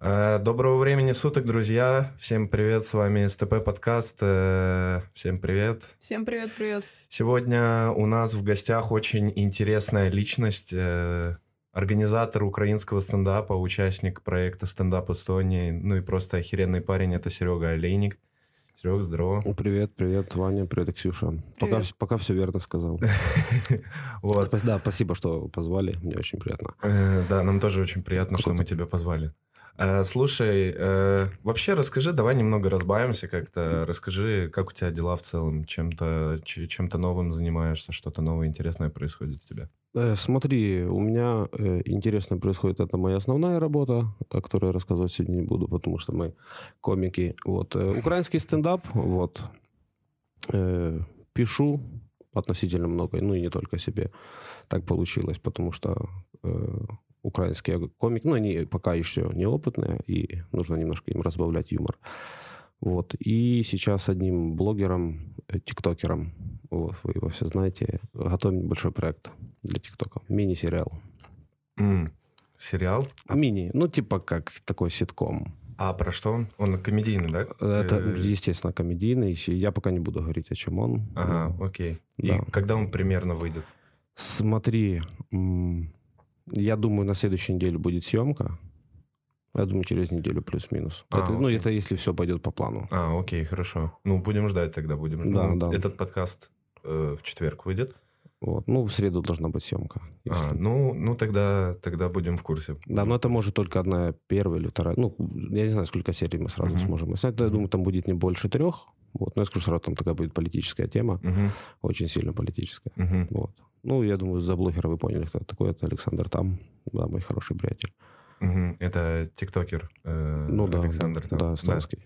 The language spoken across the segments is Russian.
Э, Доброго времени суток, друзья. Всем привет, с вами СТП подкаст. Э, Всем привет. Всем привет-привет. Сегодня у нас в гостях очень интересная личность, э, организатор украинского стендапа, участник проекта «Стендап Эстонии», ну и просто охеренный парень, это Серега Олейник. Серега, здорово. Привет, привет, Ваня, привет, Ксюша. Пока, Привет. вс- пока все верно сказал. Вот. Да, спасибо, что позвали, мне очень приятно. Да, нам тоже очень приятно, что мы тебя позвали. Э, Слушай, э, вообще расскажи, давай немного разбавимся как-то. Расскажи, как у тебя дела в целом, чем-то ч- чем-то новым занимаешься, что-то новое интересное происходит у тебя. Э, Смотри, у меня интересно происходит, это моя основная работа, о которой рассказывать сегодня не буду, потому что мы комики. Вот. Украинский стендап, вот. Пишу относительно много, ну и не только себе. Так получилось, потому что украинские комики, ну, они пока еще неопытные, и нужно немножко им разбавлять юмор. Вот. И сейчас одним блогером, э, тиктокером, вот, вы его все знаете, готовим большой проект для тиктока. Мини-сериал. М, Сериал? Мини, ну, типа как такой ситком. А про что он? Он комедийный, да? Это, Э, естественно, комедийный. Я пока не буду говорить, о чем он. Ага, окей. И Да. когда он примерно выйдет? Смотри, я думаю, на следующей неделе будет съемка. Я думаю, через неделю плюс-минус. А, Это, ну, это если все пойдет по плану. А, окей, хорошо. Ну, будем ждать тогда, будем. Да, Ну, да. Этот подкаст э, в четверг выйдет. Вот. Ну, в среду должна быть съемка. если- А, ну, ну тогда, тогда будем в курсе. Да, но это может только одна первая или вторая. Ну, я не знаю, сколько серий мы сразу Мгм. сможем снять. Я думаю, там будет не больше трех. Вот. Но я скажу сразу, там такая будет политическая тема. Мгм, Очень сильно политическая. мгм. Вот. Ну, я думаю, за блогера вы поняли, кто это такой. Это Александр Там. Да, мой хороший приятель. Мгм. Это тиктокер э, Ну да, Александр. да, там. да, эстонский.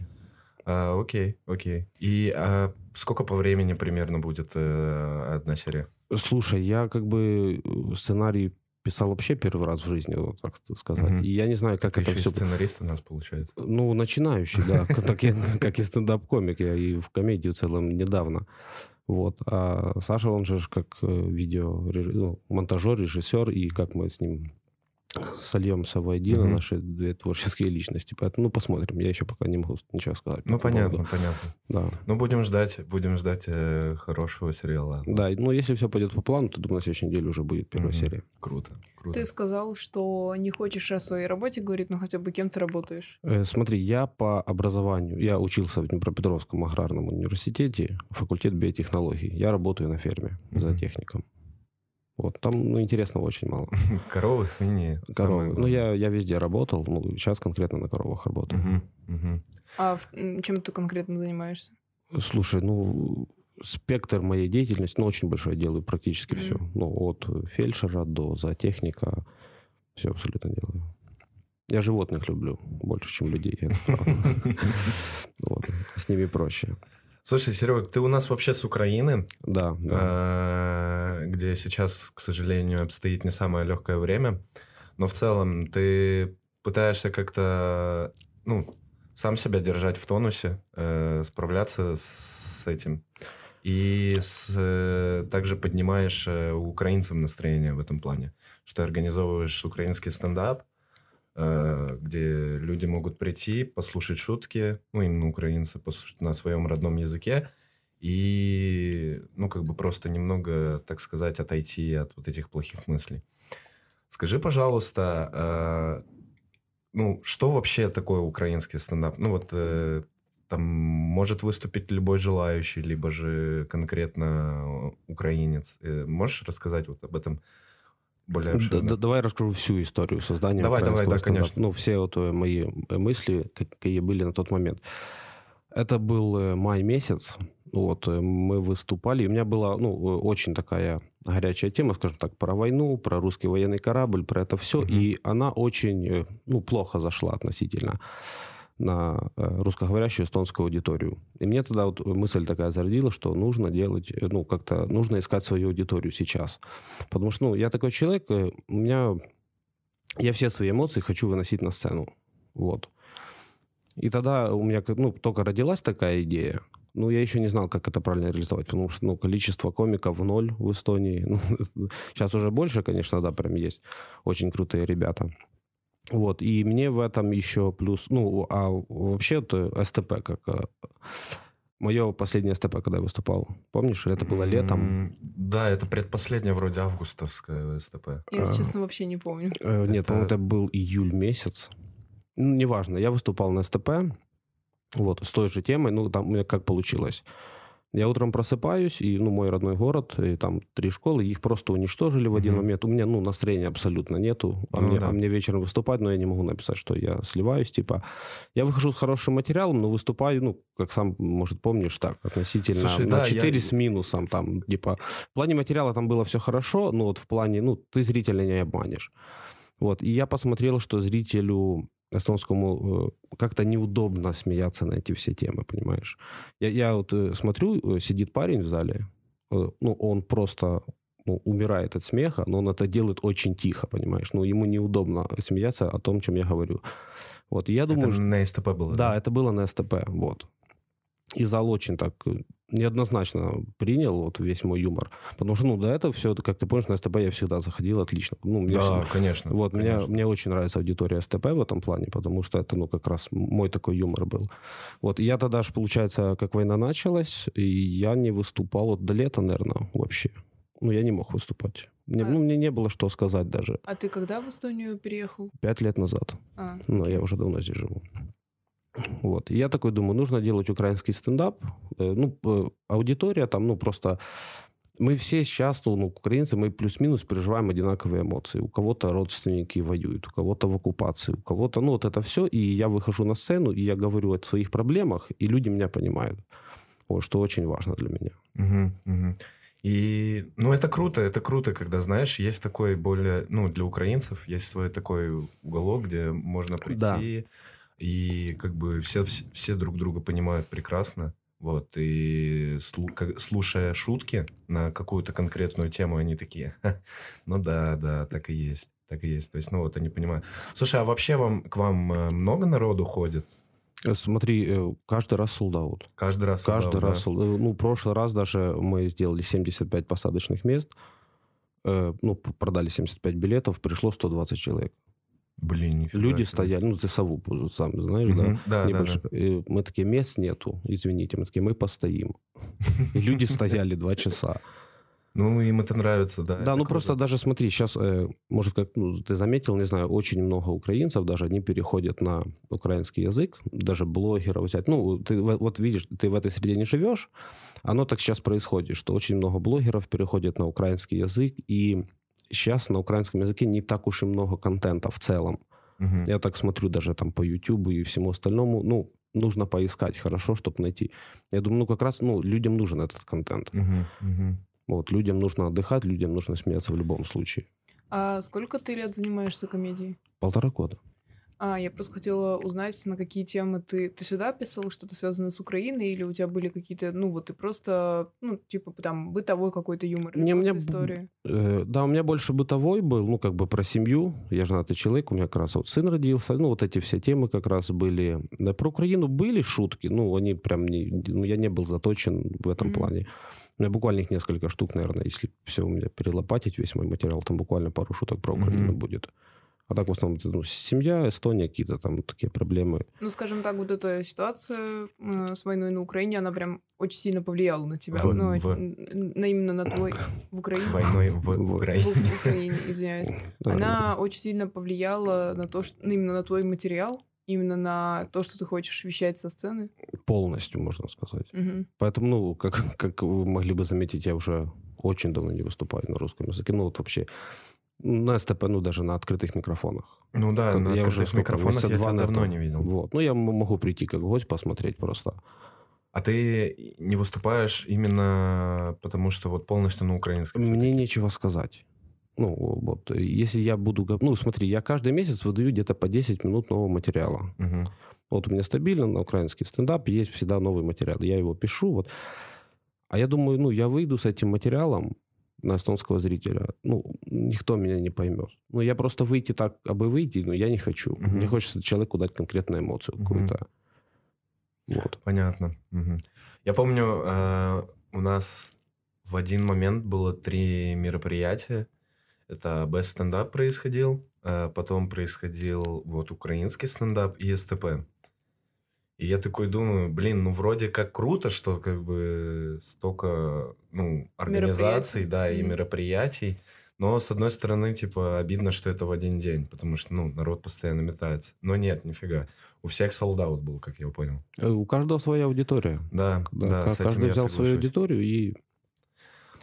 А, окей, окей. И а, сколько по времени примерно будет э, одна серия? Слушай, я как бы э, сценарий писал вообще первый раз в жизни, вот так сказать. Мгм. И я не знаю, как Ты это еще все... сценарист у нас получается. Ну, начинающий, да. Как и стендап-комик. Я и в комедии в целом недавно. Вот. А Саша, он же как э, видео, ну, монтажер, режиссер, и как мы с ним сольемся воедино, Мгм. наши две творческие личности. Поэтому, ну, посмотрим. Я еще пока не могу ничего сказать. по Ну, понятно, поводу. понятно. Да. Ну, будем ждать, будем ждать э, хорошего сериала. Да, ну, если все пойдет по плану, то, думаю, на следующей неделе уже будет первая Мгм. серия. Круто, круто. Ты сказал, что не хочешь о своей работе говорить, но хотя бы кем ты работаешь. Э, Смотри, я по образованию, я учился в Днепропетровском аграрном университете, факультет биотехнологий. Я работаю на ферме Мгм. за техником. Вот, там, ну, интересного очень мало. Коровы, свиньи. Коровы. Ну, я, я везде работал, ну, сейчас конкретно на коровах работаю. Мгм, мгм. А в- чем ты конкретно занимаешься? Слушай, ну, спектр моей деятельности, ну, очень большой, я делаю практически Мгм. все. Ну, от фельдшера до зоотехника, все абсолютно делаю. Я животных люблю больше, чем людей. это правда. Вот, С ними проще. Слушай, Серег, ты у нас вообще с Украины, Да, да. э, где сейчас, к сожалению, обстоит не самое легкое время. Но в целом ты пытаешься как-то, ну, сам себя держать в тонусе, э, справляться с этим. И с, э, также поднимаешь э, у украинцев настроение в этом плане, что организовываешь украинский стендап, где люди могут прийти, послушать шутки, ну, именно украинцы, послушать на своем родном языке, и, ну, как бы просто немного, так сказать, отойти от вот этих плохих мыслей. Скажи, пожалуйста, э, ну, что вообще такое украинский стендап? Ну, вот э, там может выступить любой желающий, либо же конкретно украинец. Э, можешь рассказать вот об этом более Давай расскажу всю историю создания Давай, давай, да, конечно. Ну, все вот мои э, мысли, какие были на тот момент. Это был э, май месяц. Вот, э, мы выступали. И у меня была, ну, очень такая горячая тема, скажем так, про войну, про русский военный корабль, про это все. Мгм. И она очень, ну, плохо зашла относительно на э, русскоговорящую эстонскую аудиторию. И мне тогда вот мысль такая зародила, что нужно делать, э, ну, как-то, нужно искать свою аудиторию сейчас. Потому что, ну, я такой человек, э, у меня, я все свои эмоции хочу выносить на сцену. Вот. И тогда у меня, ну, только родилась такая идея, ну, я еще не знал, как это правильно реализовать, потому что, ну, количество комиков ноль в Эстонии. Ну, сейчас уже больше, конечно, да, прям есть очень крутые ребята. Вот, и мне в этом еще плюс, ну, а вообще-то СТП как э, Мое последнее СТП, когда я выступал, помнишь, это было летом? Да, это предпоследнее вроде августовское СТП. Я, если А. честно, вообще не помню. Э, Нет, Это- по-моему, это был июль месяц. Ну, неважно, я выступал на СТП, вот, с той же темой, ну, там у меня как получилось. Я утром просыпаюсь, и, ну, мой родной город, и там три школы, их просто уничтожили в один Мгм. момент. У меня, ну, настроения абсолютно нету. А, Ну мне, да. а мне вечером выступать, но я не могу написать, что я сливаюсь, типа. Я выхожу с хорошим материалом, но выступаю, ну, как сам, может, помнишь, так, относительно Слушай, на да, 4 я- с минусом, там, типа. В плане материала там было все хорошо, но вот в плане, ну, ты зрителя не обманешь. Вот, и я посмотрел, что зрителю эстонскому э, как-то неудобно смеяться на эти все темы, понимаешь? Я, я вот э, смотрю, э, сидит парень в зале, ну, он просто ну, умирает от смеха, но он это делает очень тихо, понимаешь? Ну, ему неудобно смеяться о том, чем я говорю. Вот, и я думаю, это что... на СТП было, Да, это было на СТП, вот. И зал очень так неоднозначно принял вот весь мой юмор. Потому что, ну, до этого все, как ты помнишь, на СТП я всегда заходил отлично. Ну, мне Да, всегда- конечно. вот, мне, конечно. мне очень нравится аудитория СТП в этом плане, потому что это, ну, как раз мой такой юмор был. Вот, и я тогда же, получается, как война началась, и я не выступал вот до лета, наверное, вообще. Ну, я не мог выступать. Мне, А- Ну, мне не было что сказать даже. А ты когда в Эстонию переехал? Пять лет назад. А, Но я уже давно здесь живу. Вот. И я такой думаю, нужно делать украинский стендап. Э, Ну, аудитория там, ну, просто... Мы все сейчас, ну, украинцы, мы плюс-минус переживаем одинаковые эмоции. У кого-то родственники воюют, у кого-то в оккупации, у кого-то... Ну, вот это все. И я выхожу на сцену, и я говорю о своих проблемах, и люди меня понимают. Вот, что очень важно для меня. Мгм, мгм. И, ну, это круто, это круто, когда, знаешь, есть такой более, ну, для украинцев есть свой такой уголок, где можно прийти, Да. И как бы все, все, друг друга понимают прекрасно, вот, и слушая шутки на какую-то конкретную тему, они такие, «Ха, ну да, да, так и есть, так и есть, то есть, ну, вот они понимают. Слушай, а вообще вам, к вам э, много народу ходит? Э, Смотри, э, каждый раз out. Каждый раз? Каждый раз. да? э, Ну, в прошлый раз даже мы сделали 75 посадочных мест. Ну, продали 75 билетов, пришло 120 человек. Блин, нифига Люди себе. стояли, ну, ты сову сам знаешь, да? Да, да, Небольшой. да. И мы такие, мест нету, извините. Мы такие, мы постоим. И люди стояли два часа. Ну, им это нравится, да. Да, ну круто. просто даже смотри, сейчас, может, как ну, ты заметил, не знаю, очень много украинцев даже, они переходят на украинский язык, даже блогеров взять. Ну, ты вот видишь, ты в этой среде не живешь, оно так сейчас происходит, что очень много блогеров переходят на украинский язык, и сейчас на украинском языке не так уж и много контента в целом. Мгм. Я так смотрю даже там по YouTube и всему остальному, ну, нужно поискать хорошо, чтобы найти. Я думаю, ну, как раз, ну, людям нужен этот контент. Мгм, мгм. Вот, людям нужно отдыхать, людям нужно смеяться в любом случае. а сколько ты лет занимаешься комедией? Полтора года. А, я просто хотела узнать, на какие темы ты... Ты сюда писал что-то связанное с Украиной, или у тебя были какие-то, ну, вот ты просто, ну, типа, там, бытовой какой-то юмор, мне б- истории? Э, да, у меня больше бытовой был, ну, как бы про семью. Я женатый человек, у меня как раз вот сын родился. Ну, вот эти все темы как раз были. Да, про Украину были шутки, ну, они прям не... Ну, я не был заточен в этом Мгм. плане. У меня буквально их несколько штук, наверное, если все у меня перелопатить, весь мой материал, там буквально пару шуток про Украину Мгм. будет. А так в основном ну, семья, Эстония, какие-то там такие проблемы. Ну, скажем так, вот эта ситуация э, с войной на Украине, она прям очень сильно повлияла на тебя. В- ну, в- на именно на твой... В С Украине. войной в В- В, Украине. в Украине, извиняюсь. Да, Она очень сильно повлияла на то, что ну, именно на твой материал, именно на то, что ты хочешь вещать со сцены. полностью, можно сказать. Мгм. Поэтому, ну, как, как вы могли бы заметить, я уже очень давно не выступаю на русском языке. Ну, вот вообще на СТП, ну, даже на открытых микрофонах. Ну да, Как- на я открытых уже сколько, микрофонах я тебя два, давно не видел. Вот. Ну, я могу прийти как гость, посмотреть просто. А ты не выступаешь именно потому, что вот полностью на украинском? Мне нечего сказать. Ну, вот, если я буду... Ну, смотри, я каждый месяц выдаю где-то по 10 минут нового материала. Мгм. Вот у меня стабильно на украинский стендап есть всегда новый материал. Я его пишу. Вот. А я думаю, ну, я выйду с этим материалом на эстонского зрителя. Ну, никто меня не поймет. Ну, я просто выйти так, абы выйти, но я не хочу. Мгм. Мне хочется человеку дать конкретную эмоцию Мгм. какую-то. Вот. Понятно. Мгм. Я помню, э, у нас в один момент было три мероприятия. Это Best Stand Up происходил, э, потом происходил вот украинский стендап и СТП. И я такой думаю, блин, ну вроде как круто, что как бы столько ну, организаций, да, и мероприятий. Но, с одной стороны, типа, обидно, что это в один день, потому что, ну, народ постоянно метается. Но нет, нифига. У всех солдат был, как я понял. Э, У каждого своя аудитория. Да, Да, да, ка- с этим каждый я взял свою соглашусь. аудиторию и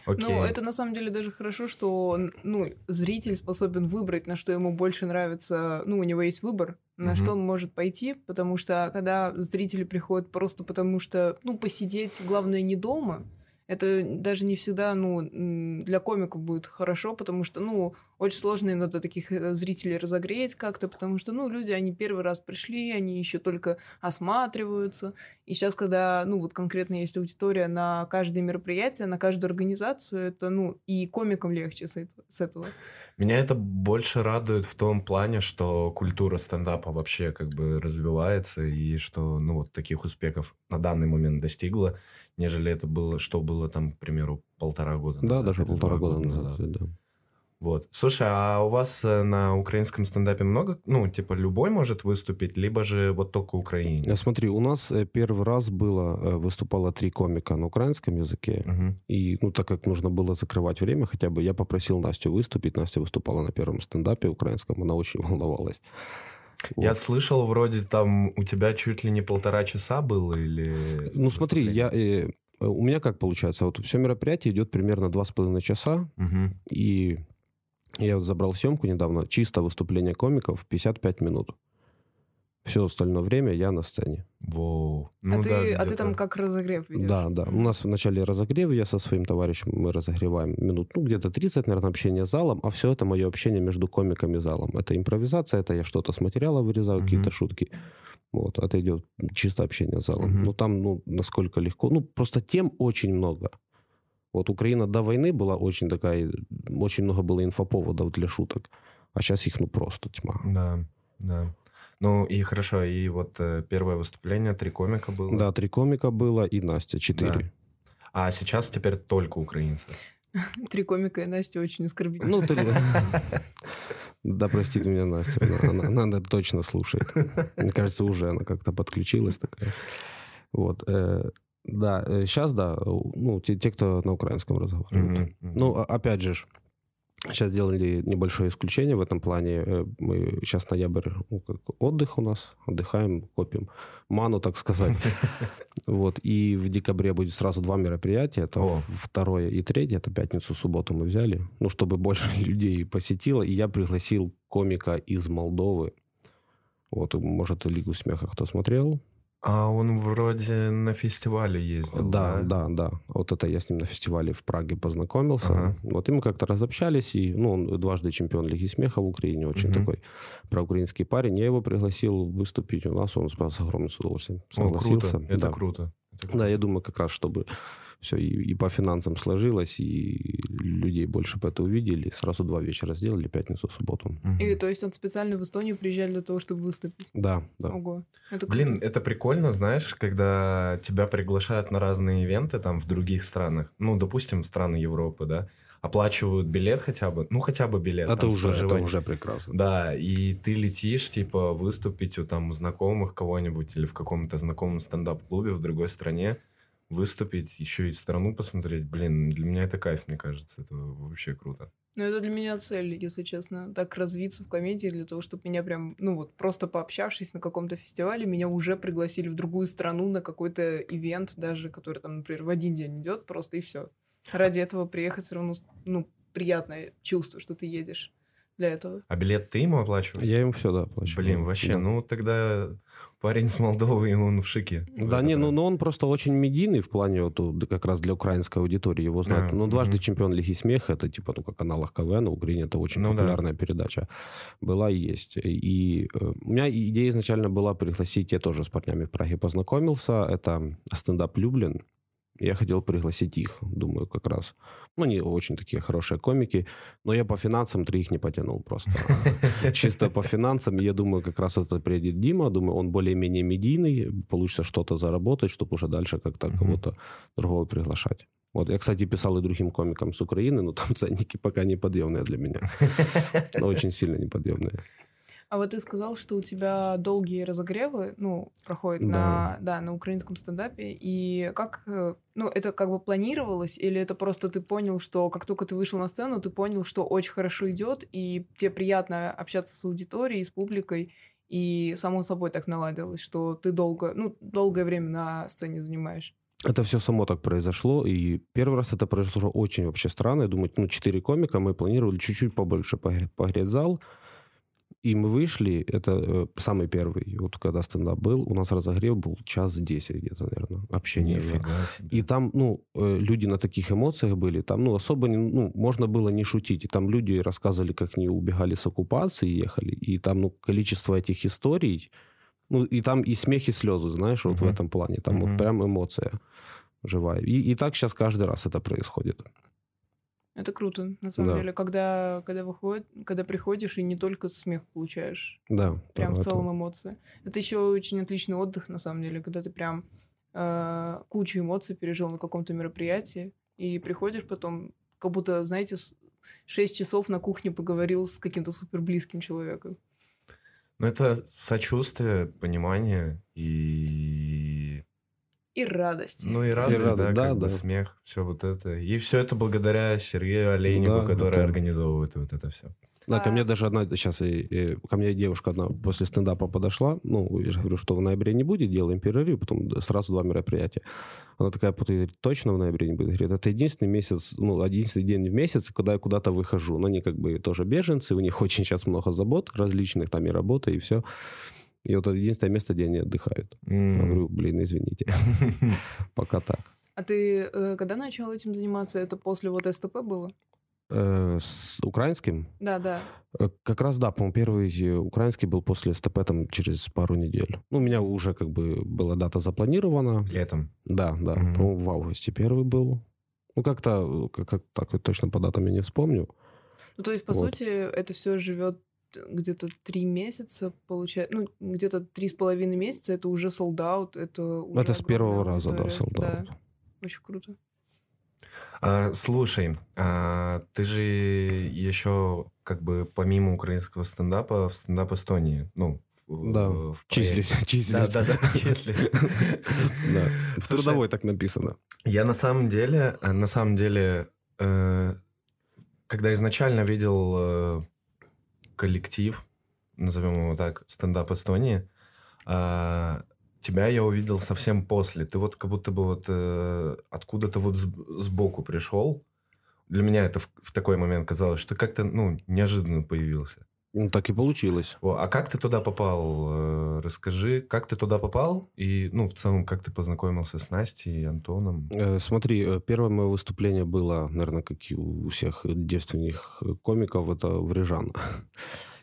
Окей. Ну, это на самом деле даже хорошо, что ну, зритель способен выбрать, на что ему больше нравится. Ну, у него есть выбор, на Мгм. что он может пойти, потому что когда зрители приходят просто потому что, ну, посидеть, главное, не дома, это даже не всегда, ну, для комиков будет хорошо, потому что, ну, очень сложно иногда таких э, зрителей разогреть как-то, потому что, ну, люди, они первый раз пришли, они еще только осматриваются. И сейчас, когда, ну, вот конкретно есть аудитория на каждое мероприятие, на каждую организацию, это, ну, и комикам легче с. С этого. Меня это больше радует в том плане, что культура стендапа вообще как бы развивается, и что, ну, вот таких успехов на данный момент достигла, нежели это было, что было там, к примеру, полтора года да, назад даже или полтора два года назад. да. Вот. Слушай, а у вас э, на украинском стендапе много, ну, типа, любой может выступить, либо же вот только украинец? Э, Смотри, у нас э, первый раз было, выступало три комика на украинском языке. Мгм. И, ну, так как нужно было закрывать время хотя бы, я попросил Настю выступить. Настя выступала на первом стендапе украинском, она очень волновалась. Я Вот. слышал, вроде там у тебя чуть ли не полтора часа было, или... Ну, смотри, я, э, у меня как получается, вот все мероприятие идет примерно два с половиной часа, Мгм. и я вот забрал съемку недавно, чисто выступление комиков 55 минут. Все остальное время я на сцене. Воу. а, Ну ты, да, а ты там как разогрев ведешь? Да, да. У нас в начале разогрева я со своим товарищем, мы разогреваем минут, ну, где-то 30, наверное, общения с залом, а все это мое общение между комиками и залом. Это импровизация, это я что-то с материала вырезаю, Мгм. какие-то шутки. Вот, это идет чисто общение с залом. Мгм. Ну, там, ну, насколько легко. Ну, просто тем очень много. Вот Украина до войны была очень такая, очень много было инфоповодов для шуток. А сейчас их, ну, просто тьма. Да, да. Ну и хорошо, и вот э, первое выступление, три комика было. Да, три комика было и Настя, четыре. Да. А сейчас теперь только украинцы. Три комика и Настя очень оскорбительно. Ну, ты... Да, простит меня Настя. Она, она- она точно слушает. Мне кажется, уже она как-то подключилась такая. Вот. э, да, сейчас, да, ну, те, те, кто на украинском разговаривают. Мгм. Ну, а- опять же, сейчас сделали небольшое исключение в этом плане. Э, Мы сейчас ноябрь, ну, как отдых у нас, отдыхаем, копим ману, так сказать. Вот, и в декабре будет сразу два мероприятия. Это О. второе и третье, это пятницу, субботу мы взяли. Ну, чтобы больше людей посетило. И я пригласил комика из Молдовы. Вот, может, Лигу смеха кто смотрел? А он вроде на фестивале ездил, Да, да, да. Вот это я с ним на фестивале в Праге познакомился. Ага. Вот и мы как-то разобщались. И, ну, он дважды чемпион Лиги смеха в Украине. Очень Мгм. такой проукраинский парень. Я его пригласил выступить у нас. Он с огромным удовольствием О, согласился. круто, это да. круто. Это круто. Да, я думаю, как раз, чтобы все и, и по финансам сложилось, и людей больше бы это увидели. Сразу два вечера сделали, пятницу, субботу. Мгм. И то есть он специально в Эстонию приезжал для того, чтобы выступить. Да, да. Ого. Это Блин, круто. это прикольно, знаешь, когда тебя приглашают на разные ивенты там в других странах, ну, допустим, страны Европы, да, оплачивают билет хотя бы, ну, хотя бы билет. Это там, уже, это уже прекрасно. Да, и ты летишь, типа, выступить у там знакомых кого-нибудь или в каком-то знакомом стендап-клубе в другой стране, выступить, еще и страну посмотреть. Блин, для меня это кайф, мне кажется. Это вообще круто. Ну, это для меня цель, если честно. Так развиться в комедии для того, чтобы меня прям, ну вот, просто пообщавшись на каком-то фестивале, меня уже пригласили в другую страну на какой-то ивент даже, который там, например, в один день идет, просто и все. Ради этого приехать все равно, ну, приятное чувство, что ты едешь для этого. А билет ты ему оплачиваешь? Я им все, да, оплачиваю. Блин, вообще, Да. ну тогда парень с Молдовы, и он в шике. Да, не, ну, но он просто очень медийный в плане вот как раз для украинской аудитории его знают. А, ну, дважды мгм. чемпион Лиги смеха, это типа, ну, как аналог КВН, в Украине это очень Ну да. популярная передача. Была и есть. И э, у меня идея изначально была пригласить, я тоже с парнями в Праге познакомился, это стендап Люблин. Я хотел пригласить их, думаю, как раз. Ну, они очень такие хорошие комики, но я по финансам троих не потянул просто. Чисто по финансам, я думаю, как раз это приедет Дима, думаю, он более-менее медийный, получится что-то заработать, чтобы уже дальше как-то кого-то другого приглашать. Вот, я, кстати, писал и другим комикам с Украины, но там ценники пока неподъемные для меня. Очень сильно неподъемные. А вот ты сказал, что у тебя долгие разогревы, ну, проходят Да. на, да, на украинском стендапе. И как, э, ну, это как бы планировалось, или это просто ты понял, что как только ты вышел на сцену, ты понял, что очень хорошо идет, и тебе приятно общаться с аудиторией, с публикой, и само собой так наладилось, что ты долго, ну, долгое время на сцене занимаешь. Это все само так произошло, и первый раз это произошло очень вообще странно. Я думаю, ну, четыре комика, мы планировали чуть-чуть побольше погреть, погреть зал, и мы вышли, это э, самый первый, вот когда стендап был, у нас разогрев был час 10 где-то, наверное, себе. И там, ну, э, люди на таких эмоциях были, там, ну, особо, не, ну, можно было не шутить. И там люди рассказывали, как они убегали с оккупации, ехали, и там, ну, количество этих историй, ну, и там и смех, и слезы, знаешь, вот в Мгм. этом плане. Там Мгм. вот прям эмоция живая. И, и так сейчас каждый раз это происходит. Это круто, на самом Да. деле, когда, когда выходит, когда приходишь и не только смех получаешь, Да. прям да, в это- целом эмоции. Это еще очень отличный отдых, на самом деле, когда ты прям э, кучу эмоций пережил на каком-то мероприятии, и приходишь потом, как будто, знаете, с- шесть часов на кухне поговорил с каким-то супер близким человеком. Ну, это сочувствие, понимание и... И радость. Ну, и радость, радость, да, да, как бы да. смех, все вот это. И все это благодаря Сергею Олейнику, Да, который это- организовывает вот это все. Да, ко А- мне даже одна, сейчас ко мне девушка одна после стендапа подошла, ну, я же говорю, что в ноябре не будет, делаем перерыв, потом сразу два мероприятия. Она такая, «Вот, говорит, точно в ноябре не будет? Говорит, это единственный месяц, ну, единственный день в месяц, когда я куда-то выхожу. Но они как бы тоже беженцы, у них очень сейчас много забот различных, там и работа, и все. И вот это единственное место, где они отдыхают. Я М. говорю, блин, извините, пока так. А ты э, когда начал этим заниматься? Это после вот СТП было? Э, С украинским? Да, да. Э, Как раз, да, по-моему, первый украинский был после СТП там через пару недель. Ну, у меня уже как бы была дата запланирована. Летом. Да, да, Мгм. по-моему, в августе первый был. Ну, как-то, как, как так точно по датам я не вспомню. Ну, то есть, по Вот. сути, это все живет где-то три месяца, получается, ну, где-то три с половиной месяца, это уже солдат, это уже Это с первого раза, да, out. Да, очень круто. А, слушай, а, ты же еще как бы помимо украинского стендапа в стендап Эстонии, ну, в- Да, в Числись, числись. Да, да, да, числись. Да, в Слушай, трудовой так написано. Я на самом деле, э, на самом деле, э, когда изначально видел э, коллектив, назовем его так, стендап Эстонии, а, тебя я увидел совсем после. Ты вот как будто бы вот э, откуда-то вот сб- сбоку пришел. Для меня это в, в такой момент казалось, что как-то, ну, неожиданно появился. Ну, так и получилось. О, а как ты туда попал? Э, Расскажи, как ты туда попал? И, ну, в целом, как ты познакомился с Настей и Антоном? Э, Смотри, э, первое мое выступление было, наверное, как и у всех девственных э, комиков, это в Рижан.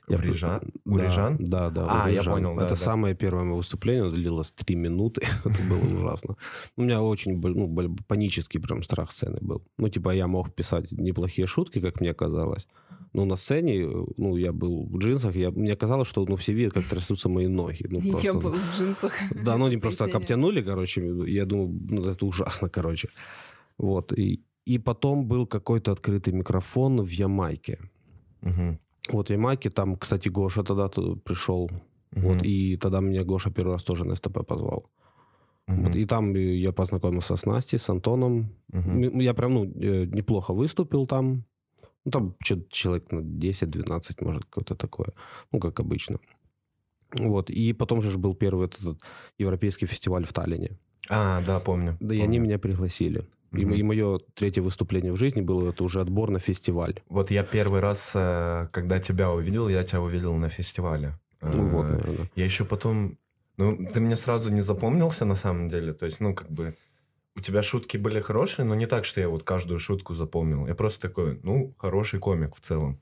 Я В Рижан? У Да, Рижан? Да, да. А, я понял, да, Это да. самое первое мое выступление, длилось три минуты. Это было ужасно. У меня очень ну, панический прям страх сцены был. Ну, типа, я мог писать неплохие шутки, как мне казалось. Но на сцене, э, ну, я был в джинсах, я, мне казалось, что, ну, все видят, как трясутся мои ноги. Ну, Я просто- был в джинсах. да, ну они просто так обтянули, короче. Я думаю, ну это ужасно, короче. Вот. И, и потом был какой-то открытый микрофон в Ямайке. Мгм. Вот в Ямайке, там, кстати, Гоша тогда пришел. Мгм. Вот, и тогда меня Гоша первый раз тоже на СТП позвал. Мгм. Вот, и там э, я познакомился с Настей, с Антоном. М- Я прям, ну, э, неплохо выступил там. Ну, там чё- человек на 10-12, может, какое-то такое. Ну, как обычно. Вот. И потом же был первый этот, этот европейский фестиваль в Таллине. А, да, помню. Да и помню. они меня пригласили. И, Мгм. и мое третье выступление в жизни было это уже отбор на фестиваль. Вот я первый раз, э, когда тебя увидел, я тебя увидел на фестивале. Ну вот, Э, наверное. Я еще потом... Ну, ты мне сразу не запомнился на самом деле. То есть, ну, как бы... У тебя шутки были хорошие, но не так, что я вот каждую шутку запомнил. Я просто такой, ну, хороший комик в целом.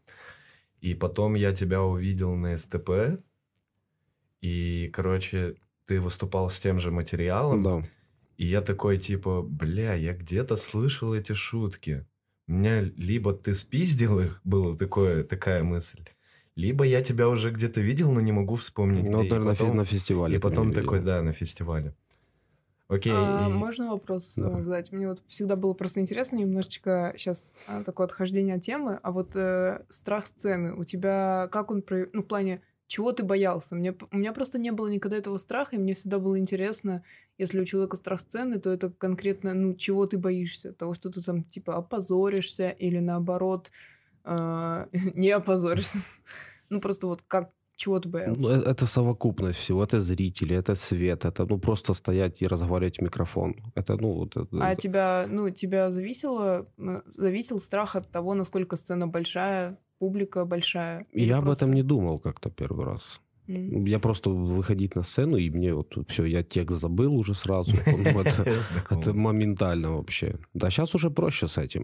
И потом я тебя увидел на СТП. И, короче, ты выступал с тем же материалом. Да. И я такой, типа, бля, я где-то слышал эти шутки. У меня либо ты спиздил их, была такое, такая мысль, либо я тебя уже где-то видел, но не могу вспомнить. Ну, наверное, потом- на фестивале. И потом такой, видел. да, на фестивале. Окей. А, и- Можно вопрос э, Да. задать? Мне вот всегда было просто интересно немножечко сейчас такое отхождение от темы, а вот э, страх сцены у тебя, как он, про- ну, в плане, чего ты боялся? Мне, у меня просто не было никогда этого страха, и мне всегда было интересно, если у человека страх сцены, то это конкретно, ну, чего ты боишься? Того, что ты там, типа, опозоришься или наоборот э, не опозоришься? Ну, просто вот как, чего ты боялся? Ну, э- Это совокупность всего. Это зрители, это свет, это ну просто стоять и разговаривать в микрофон. Это ну вот это- А тебя, ну, тебя зависело, зависел страх от того, насколько сцена большая, публика большая? Я об просто- этом не думал как-то первый раз. М. Я просто выходить на сцену, и мне вот все, я текст забыл уже сразу. Это, это моментально вообще. Да, сейчас уже проще с этим.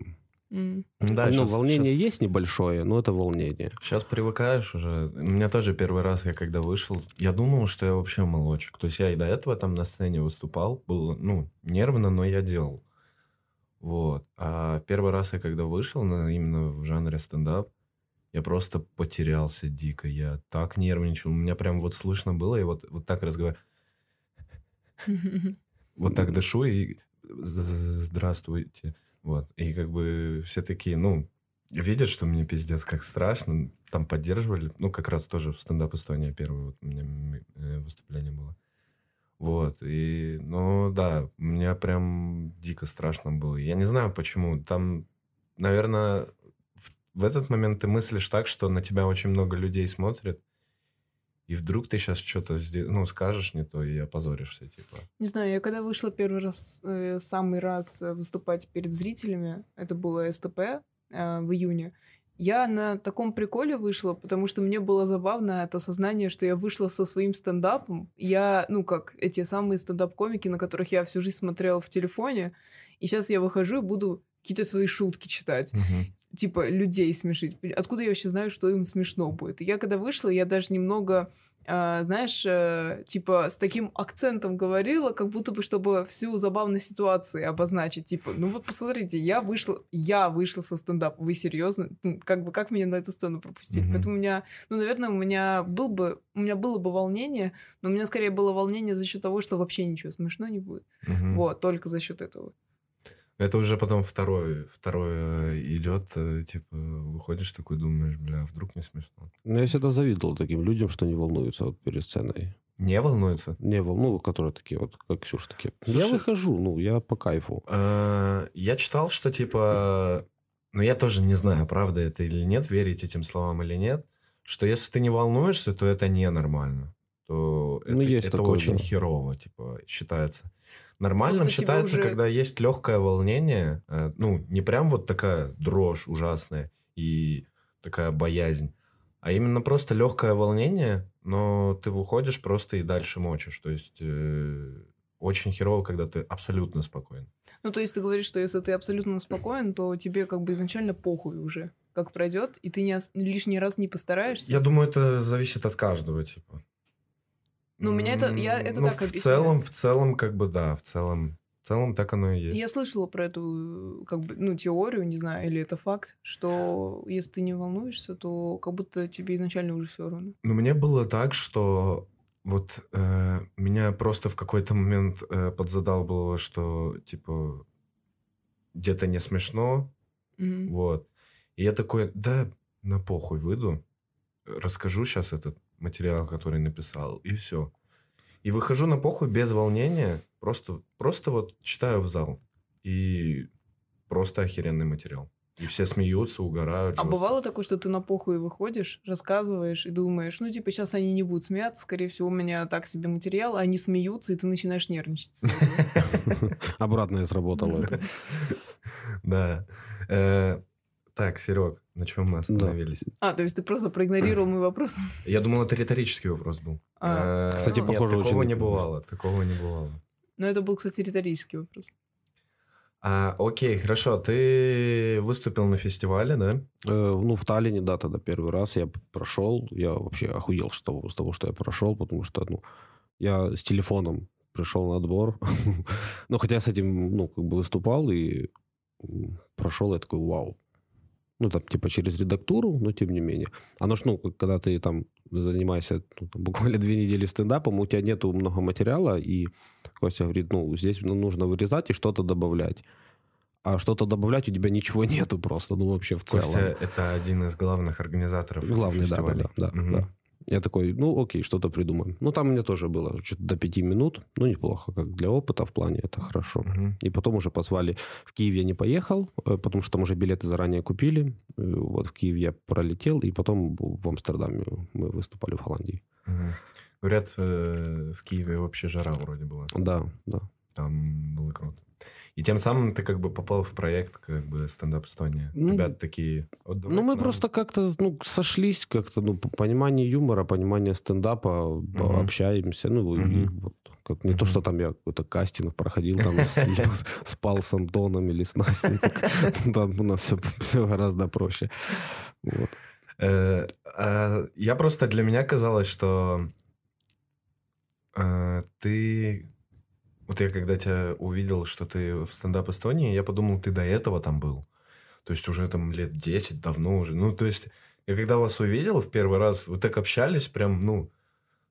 М. Да, ну, щас- волнение щас- есть небольшое, но это волнение. Сейчас привыкаешь уже. У меня тоже первый раз, я когда вышел, я думал, что я вообще молочек. То есть я и до этого там на сцене выступал, было, ну, нервно, но я делал. Вот. А первый раз я когда вышел на, именно в жанре стендап, я просто потерялся дико. Я так нервничал. У меня прям вот слышно было, и вот, вот так разговариваю. Вот так дышу и «З- здравствуйте. Вот. И как бы все такие, ну, видят, что мне пиздец как страшно, там поддерживали. Ну, как раз тоже в стендап Эстония первое вот у меня э, выступление было. Вот. И, ну, да, у меня прям дико страшно было. Я не знаю, почему. Там, наверное, в, в этот момент ты мыслишь так, что на тебя очень много людей смотрят, и вдруг ты сейчас что-то, ну, скажешь не то, и опозоришься, типа. Не знаю, я когда вышла первый раз, э, самый раз э, выступать перед зрителями, это было СТП э, в июне, я на таком приколе вышла, потому что мне было забавно это осознание, что я вышла со своим стендапом. Я, ну как, эти самые стендап-комики, на которых я всю жизнь смотрела в телефоне, и сейчас я выхожу и буду какие-то свои шутки читать. Типа, людей смешить. Откуда я вообще знаю, что им смешно будет? Я когда вышла, я даже немного, а, знаешь, э, типа, с таким акцентом говорила, как будто бы, чтобы всю забавность ситуации обозначить. Типа, ну вот посмотрите, я вышла, я вышла со стендапа. Вы серьезно? Ну, как бы, как меня на эту сцену пропустили? Мгм. Поэтому у меня, ну, наверное, у меня был бы, у меня было бы волнение, но у меня скорее было волнение за счет того, что вообще ничего смешно не будет. Мгм. Вот, только за счет этого. Это уже потом второй э, идет, э, типа, выходишь такой, думаешь, бля, вдруг не смешно. Но я всегда завидовал таким людям, что не волнуются вот перед сценой. Не волнуется? Не волну, ну, которые такие вот, как Ксюша, такие. я Слушай- выхожу, ну, я по кайфу. Э, Я читал, что, типа, ну, я тоже не знаю, правда это или нет, верить этим словам или нет, что если ты не волнуешься, то это ненормально. То Ну, это, есть это такое, очень да. херово, типа, считается. Нормальным тебе считается, уже- когда есть легкое волнение, э, ну, не прям вот такая дрожь ужасная и такая боязнь, а именно просто легкое волнение, но ты выходишь просто и дальше мочишь. То есть э, очень херово, когда ты абсолютно спокоен. Ну, то есть ты говоришь, что если ты абсолютно спокоен, то тебе как бы изначально похуй уже, как пройдет, и ты не лишний раз не постараешься. Я думаю, это зависит от каждого, типа. Ну, меня это- я это ну, так в объясняю. целом, в целом, как бы, да, в целом, в целом так оно и есть. Я слышала про эту, как бы, ну, теорию, не знаю, или это факт, что если ты не волнуешься, то как будто тебе изначально уже все равно. Но мне было так, что вот э, меня просто в какой-то момент э, подзадалбывало, что, типа, где-то не смешно, Мгм. вот. И я такой, да, на похуй выйду, расскажу сейчас этот материал, который написал, и все. И выхожу на похуй без волнения, просто, просто вот читаю в зал. И просто охеренный материал. И все смеются, угорают. А жестко. бывало такое, что ты на похуй выходишь, рассказываешь и думаешь, ну, типа, сейчас они не будут смеяться, скорее всего, у меня так себе материал, а они смеются, и ты начинаешь нервничать. Обратное сработало это. Да. Э, Так, Серег, на чем мы остановились? А, то есть ты просто проигнорировал мой вопрос? Я думал, это риторический вопрос был. А, Э, Кстати, нет, похоже, такого очень- не бывало. Такого не бывало. Но это был, кстати, риторический вопрос. А, окей, хорошо. Ты выступил на фестивале, да? Э, ну, в Таллине, да, тогда первый раз я прошел. Я вообще охуел что, с того, что я прошел, потому что, ну, я с телефоном пришел на отбор. ну, хотя с этим, ну, как бы выступал и прошел, я такой, вау. Ну, там, типа, через редактуру, но тем не менее. Оно ж, ну, когда ты там занимаешься ну, там, буквально две недели стендапом, у тебя нету много материала, и Костя говорит, ну, здесь ну, нужно вырезать и что-то добавлять. А что-то добавлять у тебя ничего нету просто, ну, вообще в целом. Костя — это один из главных организаторов Главный, да, да, да, да, Мгм. да. Я такой, ну, окей, что-то придумаем. Ну, там у меня тоже было что-то до пяти минут. Ну, неплохо, как для опыта в плане, это хорошо. Мгм. И потом уже позвали. В Киев я не поехал, э, потому что там уже билеты заранее купили. Э, Вот в Киев я пролетел, и потом в Амстердаме мы выступали в Голландии. Мгм. Говорят, э, в Киеве вообще жара вроде была. Да, да. Там было круто. И тем самым ты как бы попал в проект как бы стендап Эстония. Ну, Ребята такие... «Вот давай Ну, мы нам». просто как-то ну, сошлись, как-то, ну, понимание юмора, понимание стендапа, Мгм. общаемся. Ну, и Мгм. вот как, не то, Мгм. что там я какой-то кастинг проходил, там спал с Антоном или с Настей. Там у нас все, гораздо проще. Э, а я просто для меня казалось, что э, ты... Вот я когда тебя увидел, что ты в стендап Эстонии, я подумал, ты до этого там был. То есть уже там лет 10, давно уже. Ну, то есть я когда вас увидел в первый раз, вы так общались прям, ну...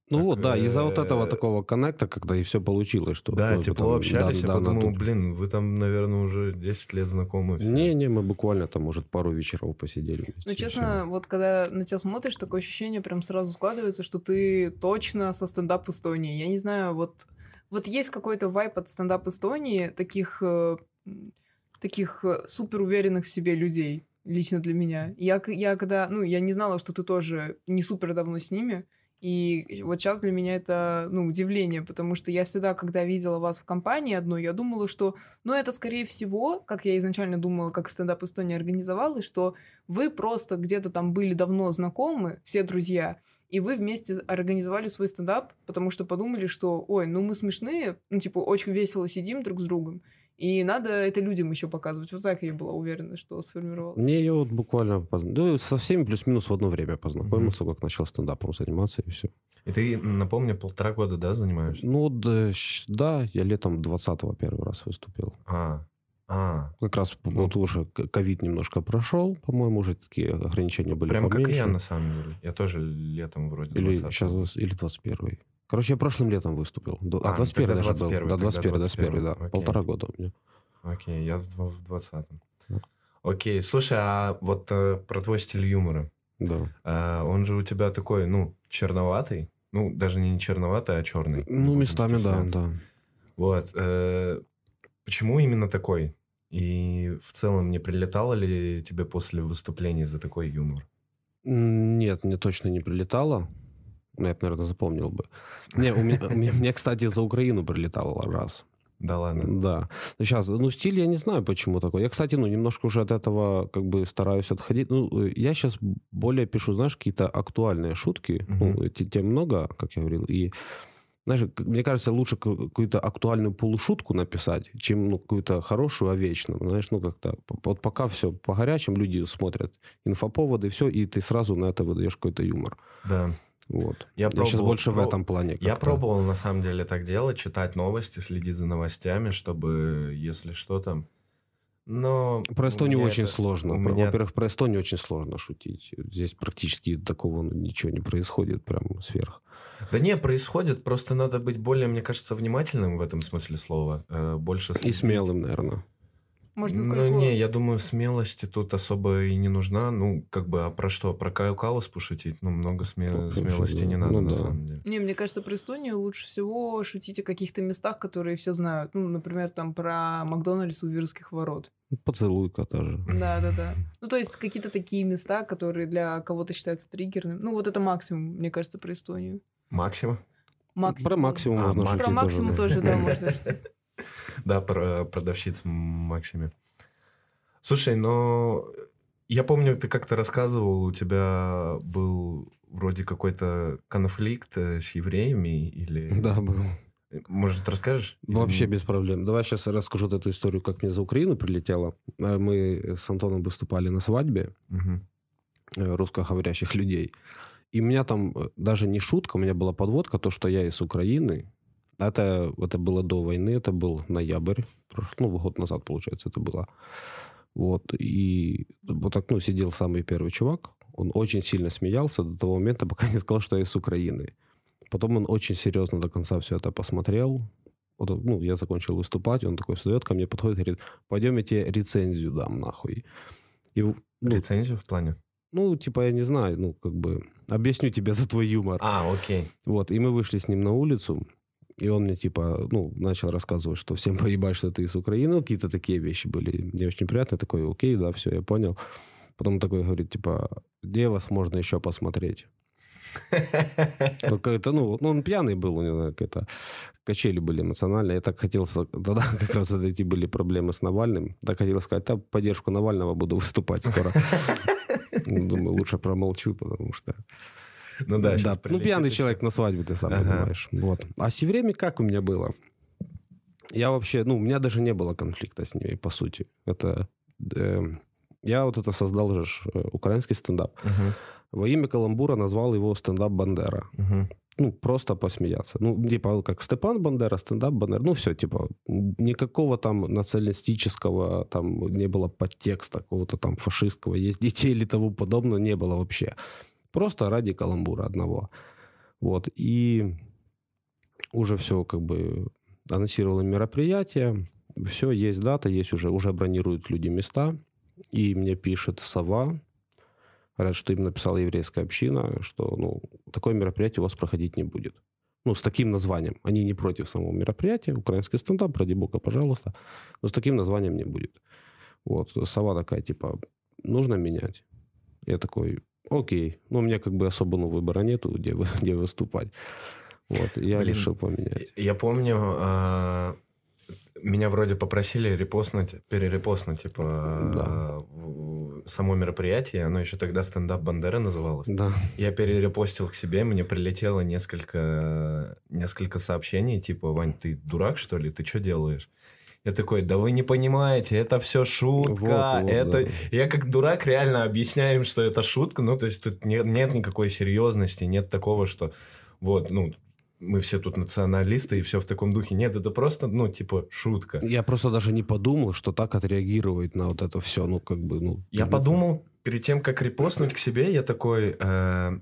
Ну Так, вот, да, из-за вот этого э, такого коннекта, когда и все получилось, что... Да, тепло потом- общались, да, я да, подумал, блин, вы там, наверное, уже 10 лет знакомы. все. Не-не, мы буквально там, может, пару вечеров посидели. Ну, честно, всё. вот когда на тебя смотришь, такое ощущение прям сразу складывается, что ты точно со стендап Эстонии. Я не знаю, вот, вот есть какой-то вайп от стендап Эстонии, таких, э, таких э, супер уверенных в себе людей, лично для меня. Я, я когда, ну, я не знала, что ты тоже не супер давно с ними, и вот сейчас для меня это, ну, удивление, потому что я всегда, когда видела вас в компании одной, я думала, что, ну, это, скорее всего, как я изначально думала, как стендап Эстония организовалась, что вы просто где-то там были давно знакомы, все друзья, и вы вместе организовали свой стендап, потому что подумали, что, ой, ну мы смешные, ну, типа, очень весело сидим друг с другом, и надо это людям еще показывать. Вот так я была уверена, что сформировалось. Не, я вот буквально позна- ну, со всеми плюс-минус в одно время познакомился, как начал стендапом заниматься, и все. И ты, напомню, полтора года, да, занимаешься? Ну, да, да, я летом 20-го первый раз выступил. А, а, Как раз Ну. вот уже ковид немножко прошел, по-моему, уже такие ограничения были прям как поменьше. я, на самом деле. Я тоже летом вроде Или 20-го. сейчас, или 21 Короче, я прошлым летом выступил. До- А, А, 21 тогда даже 21-й, был. Да, тогда 21 21 да. 21-й, окей. Полтора года у меня. Окей, я в в 20-м. Да. Окей, слушай, а вот э, про твой стиль юмора. Да. А, он же у тебя такой, ну, черноватый. Ну, даже не черноватый, а черный. Ну, местами, да, да. Вот. э, почему именно такой? И в целом не прилетало ли тебе после выступлений за такой юмор? Нет, мне точно не прилетало. Ну, я бы, наверное, запомнил бы. Не, у меня, мне, кстати, за Украину прилетало раз. Да ладно. Да. Сейчас, ну, стиль я не знаю, почему такой. Я, кстати, ну, немножко уже от этого как бы стараюсь отходить. Ну, э, я сейчас более пишу, знаешь, какие-то актуальные шутки. Мгм. Ну, те- тем много, как я говорил. И, знаешь, мне кажется, лучше ка- какую-то актуальную полушутку написать, чем ну, какую-то хорошую, а вечную. Знаешь, ну, как-то вот пока все по горячим, люди смотрят инфоповоды, все, и ты сразу на это выдаешь какой-то юмор. Да. Вот. Я, Я, сейчас пробовал- больше в про- этом плане. Я как-то. пробовал на самом деле так делать, читать новости, следить за новостями, чтобы, если что там. Но Про Эстонию очень это- сложно. у меня- Во-первых, про Эстонию очень сложно шутить. Здесь практически такого ну, ничего не происходит прям сверх. Да не, происходит, просто надо быть более, мне кажется, внимательным в этом смысле слова. э, Больше И смелым, наверное. Может, Ну, не, я думаю, смелости тут особо и не нужна. Ну, как бы, а про что? Про Каю Калас пошутить? Ну, много сме- Вообще, смелости да. не надо, Ну, на да. самом деле. Не, мне кажется, про Эстонию лучше всего шутить о каких-то местах, которые все знают. Ну, например, там про Макдональдс у Вирских ворот. Ну, Поцелуйка тоже. Да, да, да. Ну, то есть какие-то такие места, которые для кого-то считаются триггерными. Ну, вот это максимум, мне кажется, про Эстонию. Максима? Максимум. Про максимум А, можно максимум. шутить Про максимум тоже. тоже, да, можно шутить. Да, про продавщиц Максиме. Слушай, но я помню, ты как-то рассказывал, у тебя был вроде какой-то конфликт э, с евреями или... Да, был. Может, расскажешь? Или Вообще без проблем. Давай сейчас расскажу вот эту историю, как мне за Украину прилетело. Э, Мы с Антоном выступали на свадьбе э, русскоговорящих людей. И у меня там даже не шутка, у меня была подводка, то, что я из Украины. Это, это было до войны, это был ноябрь, прош- ну, год назад, получается, это было. Вот, и вот так, ну, сидел самый первый чувак, он очень сильно смеялся до того момента, пока не сказал, что я из Украины. Потом он очень серьезно до конца все это посмотрел. Вот, ну, я закончил выступать, он такой встает ко мне, подходит и говорит, пойдем я тебе рецензию дам, нахуй. И, ну, Рецензию в плане? ну, типа, я не знаю, ну, как бы, объясню тебе за твой юмор. А, окей. Вот, и мы вышли с ним на улицу, и он мне, типа, ну, начал рассказывать, что всем поебать, что ты из Украины. Ну, какие-то такие вещи были не очень приятные. Такой, окей, да, все, я понял. Потом такой говорит, типа, где вас можно еще посмотреть? Ну, какой-то, ну, ну, он пьяный был, у него какие-то качели были эмоциональные. Я так хотел, тогда как раз эти были проблемы с Навальным. Так хотел сказать, да, поддержку Навального буду выступать скоро. Ну, Думаю, лучше промолчу, потому что... Ну да, Да, ну пьяный еще. человек на свадьбе, ты сам Ага. понимаешь. Вот. А с евреями как у меня было? Я вообще, ну, у меня даже не было конфликта с ними, по сути. Это... э, я вот это создал же э, украинский стендап. Мгм, Во имя каламбура назвал его стендап Бандера. мгм. Ну, просто посмеяться. Ну, типа, как Степан Бандера, стендап Бандера. Ну, все, типа, никакого там националистического, там не было подтекста какого-то там фашистского, есть детей или того подобного, не было вообще. Просто ради каламбура одного. Вот. И уже все как бы анонсировало мероприятие, все, есть дата, есть уже, уже бронируют люди места. И мне пишет Сова, говорят, что им написала еврейская община, что ну, такое мероприятие у вас проходить не будет. Ну, с таким названием. Они не против самого мероприятия. Украинский стендап, ради бога, пожалуйста. Но с таким названием не будет. Вот. Сова такая, типа, нужно менять. Я такой, окей. Ну, у меня как бы особо ну, выбора нету, где, где выступать. Вот. Я Блин, решил поменять. Я помню, а, меня вроде попросили репостнуть, перерепостнуть, типа, Да. само мероприятие, оно еще тогда стендап Бандера называлось. Да. Я перерепостил к себе, мне прилетело несколько, несколько сообщений, типа, Вань, ты дурак, что ли? Ты что делаешь? Я такой, да вы не понимаете, это все шутка. Вот, вот, это... да. Я как дурак реально объясняю им, что это шутка. Ну, то есть тут нет, нет никакой серьезности, нет такого, что вот, ну, мы все тут националисты и все в таком духе. Нет, это просто, ну, типа, шутка. Я просто даже не подумал, что так отреагирует на вот это все. Ну, как бы, ну... Я подумал, перед тем, как репостнуть к себе, я такой, э,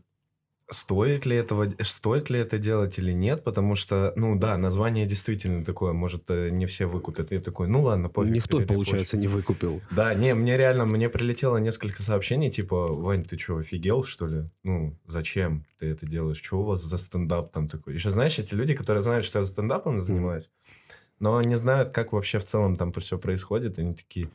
стоит ли этого, стоит ли это делать или нет, потому что, ну да, название действительно такое, может, э, не все выкупят. Я такой, ну ладно, пофиг. Никто, получается, не выкупил. Да, не, мне реально, мне прилетело несколько сообщений, типа, Вань, ты что, офигел, что ли? Ну, зачем ты это делаешь? Что у вас за стендап там такой? Еще знаешь, эти люди, которые знают, что я стендапом занимаюсь, но не знают, как вообще в целом там все происходит, они такие,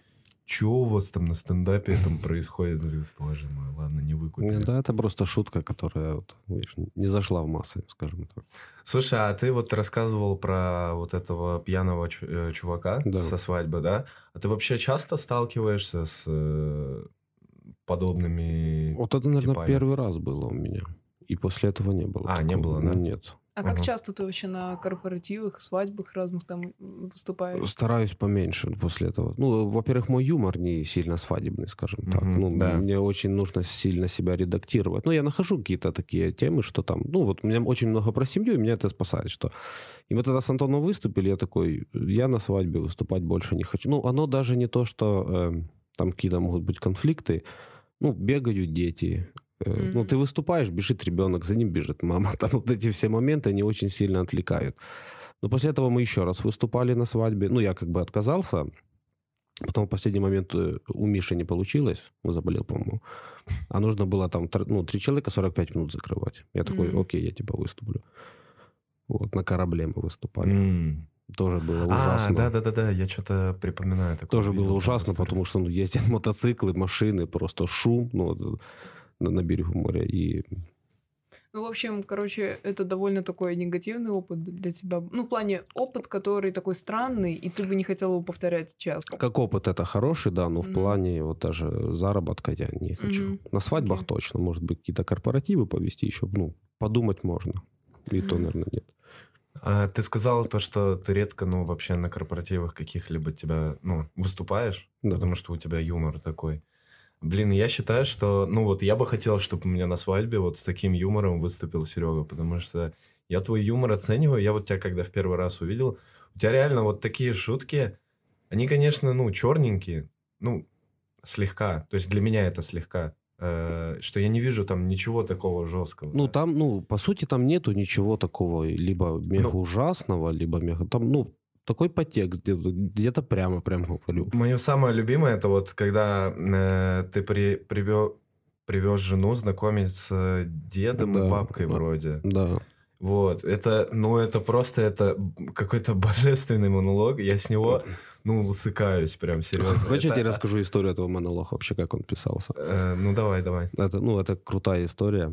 что у вас там на стендапе там происходит? Говорю, Боже мой, ладно, не выкупили. Да, это просто шутка, которая вот, видишь, не зашла в массы, скажем так. Слушай, а ты вот рассказывал про вот этого пьяного э, чувака Да. со свадьбы, да? А ты вообще часто сталкиваешься с э, подобными... Вот это, наверное, типами. первый раз было у меня. И после этого не было. А, не такого. было, да? Нет. А как Ага. часто ты вообще на корпоративах, свадьбах разных там выступаешь? Стараюсь поменьше после этого. Ну, во-первых, мой юмор не сильно свадебный, скажем так. Мгм, Ну, да. мне очень нужно сильно себя редактировать. Ну, я нахожу какие-то такие темы, что там... Ну, вот у меня очень много про семью, и меня это спасает, что... И мы тогда с Антоном выступили, я такой, я на свадьбе выступать больше не хочу. Ну, оно даже не то, что э, там какие-то могут быть конфликты. Ну, бегают дети, Э, Ну, ты выступаешь, бежит ребенок, за ним бежит мама. Там вот эти все моменты, они очень сильно отвлекают. Но после этого мы еще раз выступали на свадьбе. Ну, я как бы отказался. Потом в последний момент э, у Миши не получилось. Он заболел, по-моему. А нужно было там ну, три человека 45 минут закрывать. Я такой, Мгм. окей, я типа выступлю. Вот, на корабле мы выступали. М. Тоже было А, ужасно. да-да-да, я что-то припоминаю. такое, Тоже видел было ужасно, потому что ну, ездят мотоциклы, машины, просто шум ну, на, на берегу моря. И Ну, в общем, короче, это довольно такой негативный опыт для тебя. Ну, в плане опыт, который такой странный, и ты бы не хотел его повторять часто. Как опыт это хороший, да, но в Мгм. плане вот даже заработка я не хочу. Мгм. На свадьбах Окей. точно, может быть, какие-то корпоративы повести еще, ну, подумать можно. И то, Мгм. наверное, нет. А, ты сказал то, что ты редко, ну, вообще на корпоративах каких-либо тебя, ну, выступаешь, Да. потому что у тебя юмор такой. Блин, я считаю, что, ну, вот я бы хотел, чтобы у меня на свадьбе вот с таким юмором выступил Серега, потому что я твой юмор оцениваю. Я вот тебя, когда в первый раз увидел, у тебя реально вот такие шутки, они, конечно, ну, черненькие, ну, слегка. То есть для меня это слегка. Э, что я не вижу там ничего такого жесткого. Ну, да. там, ну, по сути, там нету ничего такого либо мега ужасного, либо мега... Там, ну, такой подтекст где-то, где-то прямо, прямо говорю. Мое самое любимое это вот когда э, ты при, привез, привез жену знакомить с дедом Да, и бабкой да. вроде. Да. Вот, это, ну, это просто, это какой-то божественный монолог. Я с него, ну, лысыкаюсь прям серьезно. Хочешь, я Это- тебе расскажу историю этого монолога, вообще, как он писался? Э, ну, давай, давай. Это, ну, это крутая история.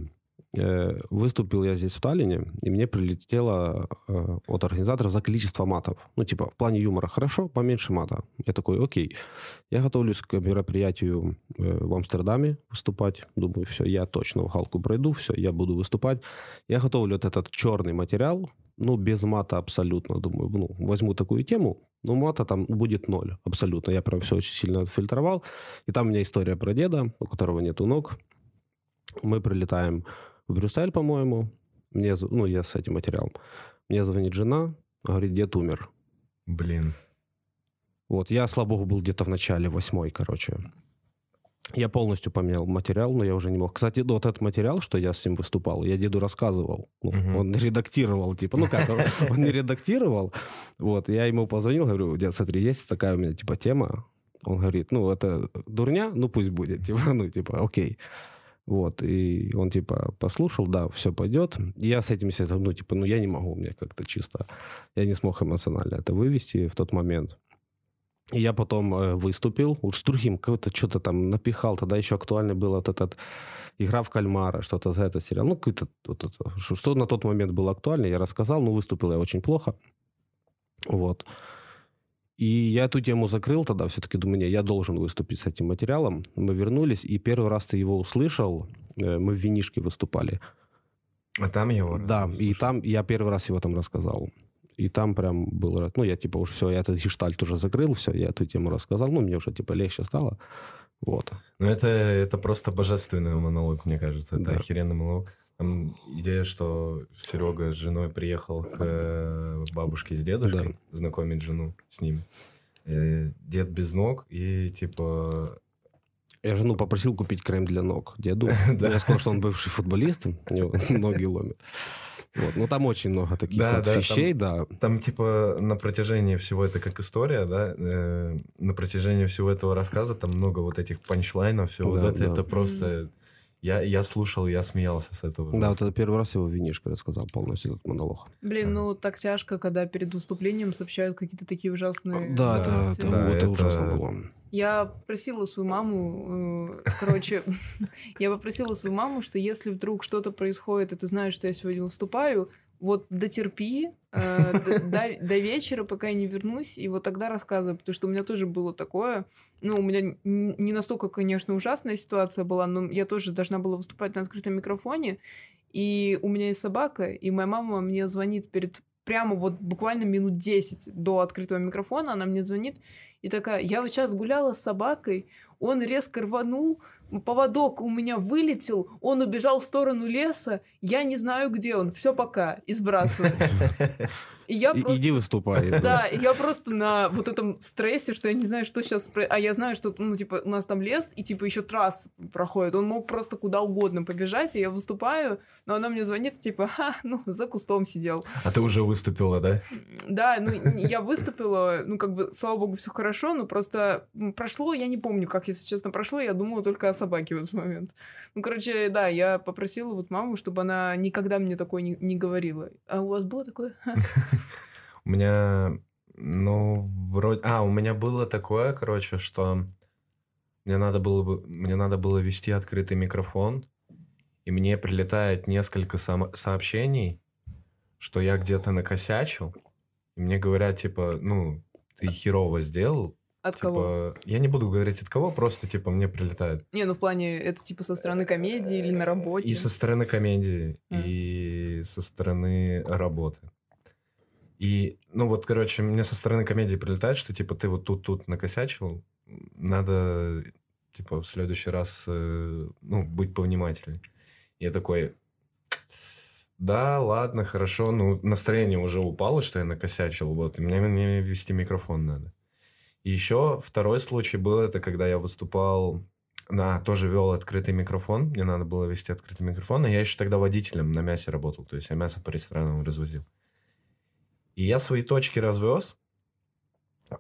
Э, Выступил я здесь в Таллине, и мне прилетело э, от организаторов за количество матов. Ну, типа, в плане юмора хорошо, поменьше мата. Я такой, окей. Я готовлюсь к мероприятию э, в Амстердаме выступать. Думаю, все, я точно в Галку пройду, все, я буду выступать. Я готовлю вот этот черный материал, ну, без мата абсолютно. Думаю, ну, возьму такую тему, но мата там будет ноль, абсолютно. Я прям все очень сильно отфильтровал. И там у меня история про деда, у которого нету ног. Мы прилетаем в Брюссель, по-моему. Мне, ну, я с этим материалом. Мне звонит жена, говорит, дед умер. Блин. Вот, я, слава богу, был где-то в начале восьмой, короче. Я полностью поменял материал, но я уже не мог. Кстати, вот этот материал, что я с ним выступал, я деду рассказывал. Ну, Мгм. Он редактировал, типа, ну как, он, не редактировал. Вот, я ему позвонил, говорю, дед, смотри, есть такая у меня, типа, тема. Он говорит, ну, это дурня, ну, пусть будет, типа, ну, типа, окей. Вот, и он, типа, послушал, да, все пойдет. И я с этим, себе, ну, типа, ну, я не могу, мне как-то чисто, я не смог эмоционально это вывести в тот момент. И я потом э, выступил, уж с другим, какой-то что-то там напихал, тогда еще актуальный был вот этот «Игра в кальмара», что-то за это сериал. Ну, какой-то, вот это, что, на тот момент было актуально, я рассказал, но выступил я очень плохо. Вот. И я эту тему закрыл тогда, все-таки думаю, не, я должен выступить с этим материалом. Мы вернулись, и первый раз ты его услышал, э, мы в винишке выступали. А там его? Да, и там я первый раз его там рассказал. И там прям был. Ну, я типа уже все, я этот гештальт уже закрыл, все, я эту тему рассказал. Ну, мне уже типа легче стало. Вот. Ну, это, это просто божественный монолог, мне кажется. Это Да. охеренный монолог. Там идея, что Серега с женой приехал к э, бабушке с дедушкой знакомить жену с ним. Э, Дед без ног и типа... Я жену попросил купить крем для ног деду. Да. Я сказал, что он бывший футболист, у него ноги ломит. Вот. Ну, там очень много таких Да, вот да, вещей, да. Там типа на протяжении всего это как история, да, э, на протяжении всего этого рассказа там много вот этих панчлайнов, все вот Да, это, да. это просто... Я, я слушал, я смеялся с этого. Да, вот это первый раз его винишко рассказал полностью этот монолог. Блин, ну так тяжко, когда перед выступлением сообщают какие-то такие ужасные Да, это, новости. это, Да, это это- ужасно было. Я просила свою маму, э, короче, я попросила свою маму, что если вдруг что-то происходит, и ты знаешь, что я сегодня выступаю, вот дотерпи э, до, до- вечера, пока я не вернусь, и вот тогда рассказывай, потому что у меня тоже было такое. Ну, у меня не настолько, конечно, ужасная ситуация была, но я тоже должна была выступать на открытом микрофоне, и у меня есть собака, и моя мама мне звонит перед прямо вот буквально минут 10 до открытого микрофона, она мне звонит и такая, я вот сейчас гуляла с собакой, он резко рванул, поводок у меня вылетел, он убежал в сторону леса, я не знаю, где он, все пока, и сбрасывает. И я И- просто... Иди выступай. Да, и я просто на вот этом стрессе, что я не знаю, что сейчас... А я знаю, что, ну, типа, у нас там лес, и, типа, еще трасс проходит. Он мог просто куда угодно побежать, и я выступаю, но она мне звонит, типа, ха, ну, за кустом сидел. А ты уже выступила, да? Да, ну, я выступила, ну, как бы, слава богу, все хорошо, но просто прошло, я не помню, как, если честно, прошло, я думала только о собаке в этот момент. Ну, короче, да, я попросила вот маму, чтобы она никогда мне такое не, не говорила. А у вас было такое? У меня, ну, вроде... А, у меня было такое, короче, что мне надо было, бы... мне надо было вести открытый микрофон, и мне прилетает несколько сам- сообщений, что я где-то накосячил, и мне говорят, типа, ну, ты херово сделал. От кого? Типа, я не буду говорить от кого, просто, типа, мне прилетает. Не, ну, в плане, это, типа, со стороны комедии или на работе? И со стороны комедии, А. и со стороны работы. И, ну вот, короче, мне со стороны комедии прилетает, что, типа, ты вот тут-тут накосячил, надо, типа, в следующий раз, э, ну, быть повнимательней. Я такой, да, ладно, хорошо, ну, настроение уже упало, что я накосячил, вот, и мне, мне вести микрофон надо. И еще второй случай был, это когда я выступал, на, тоже вел открытый микрофон, мне надо было вести открытый микрофон, и я еще тогда водителем на мясе работал, то есть я мясо по ресторанам развозил. И я свои точки развез,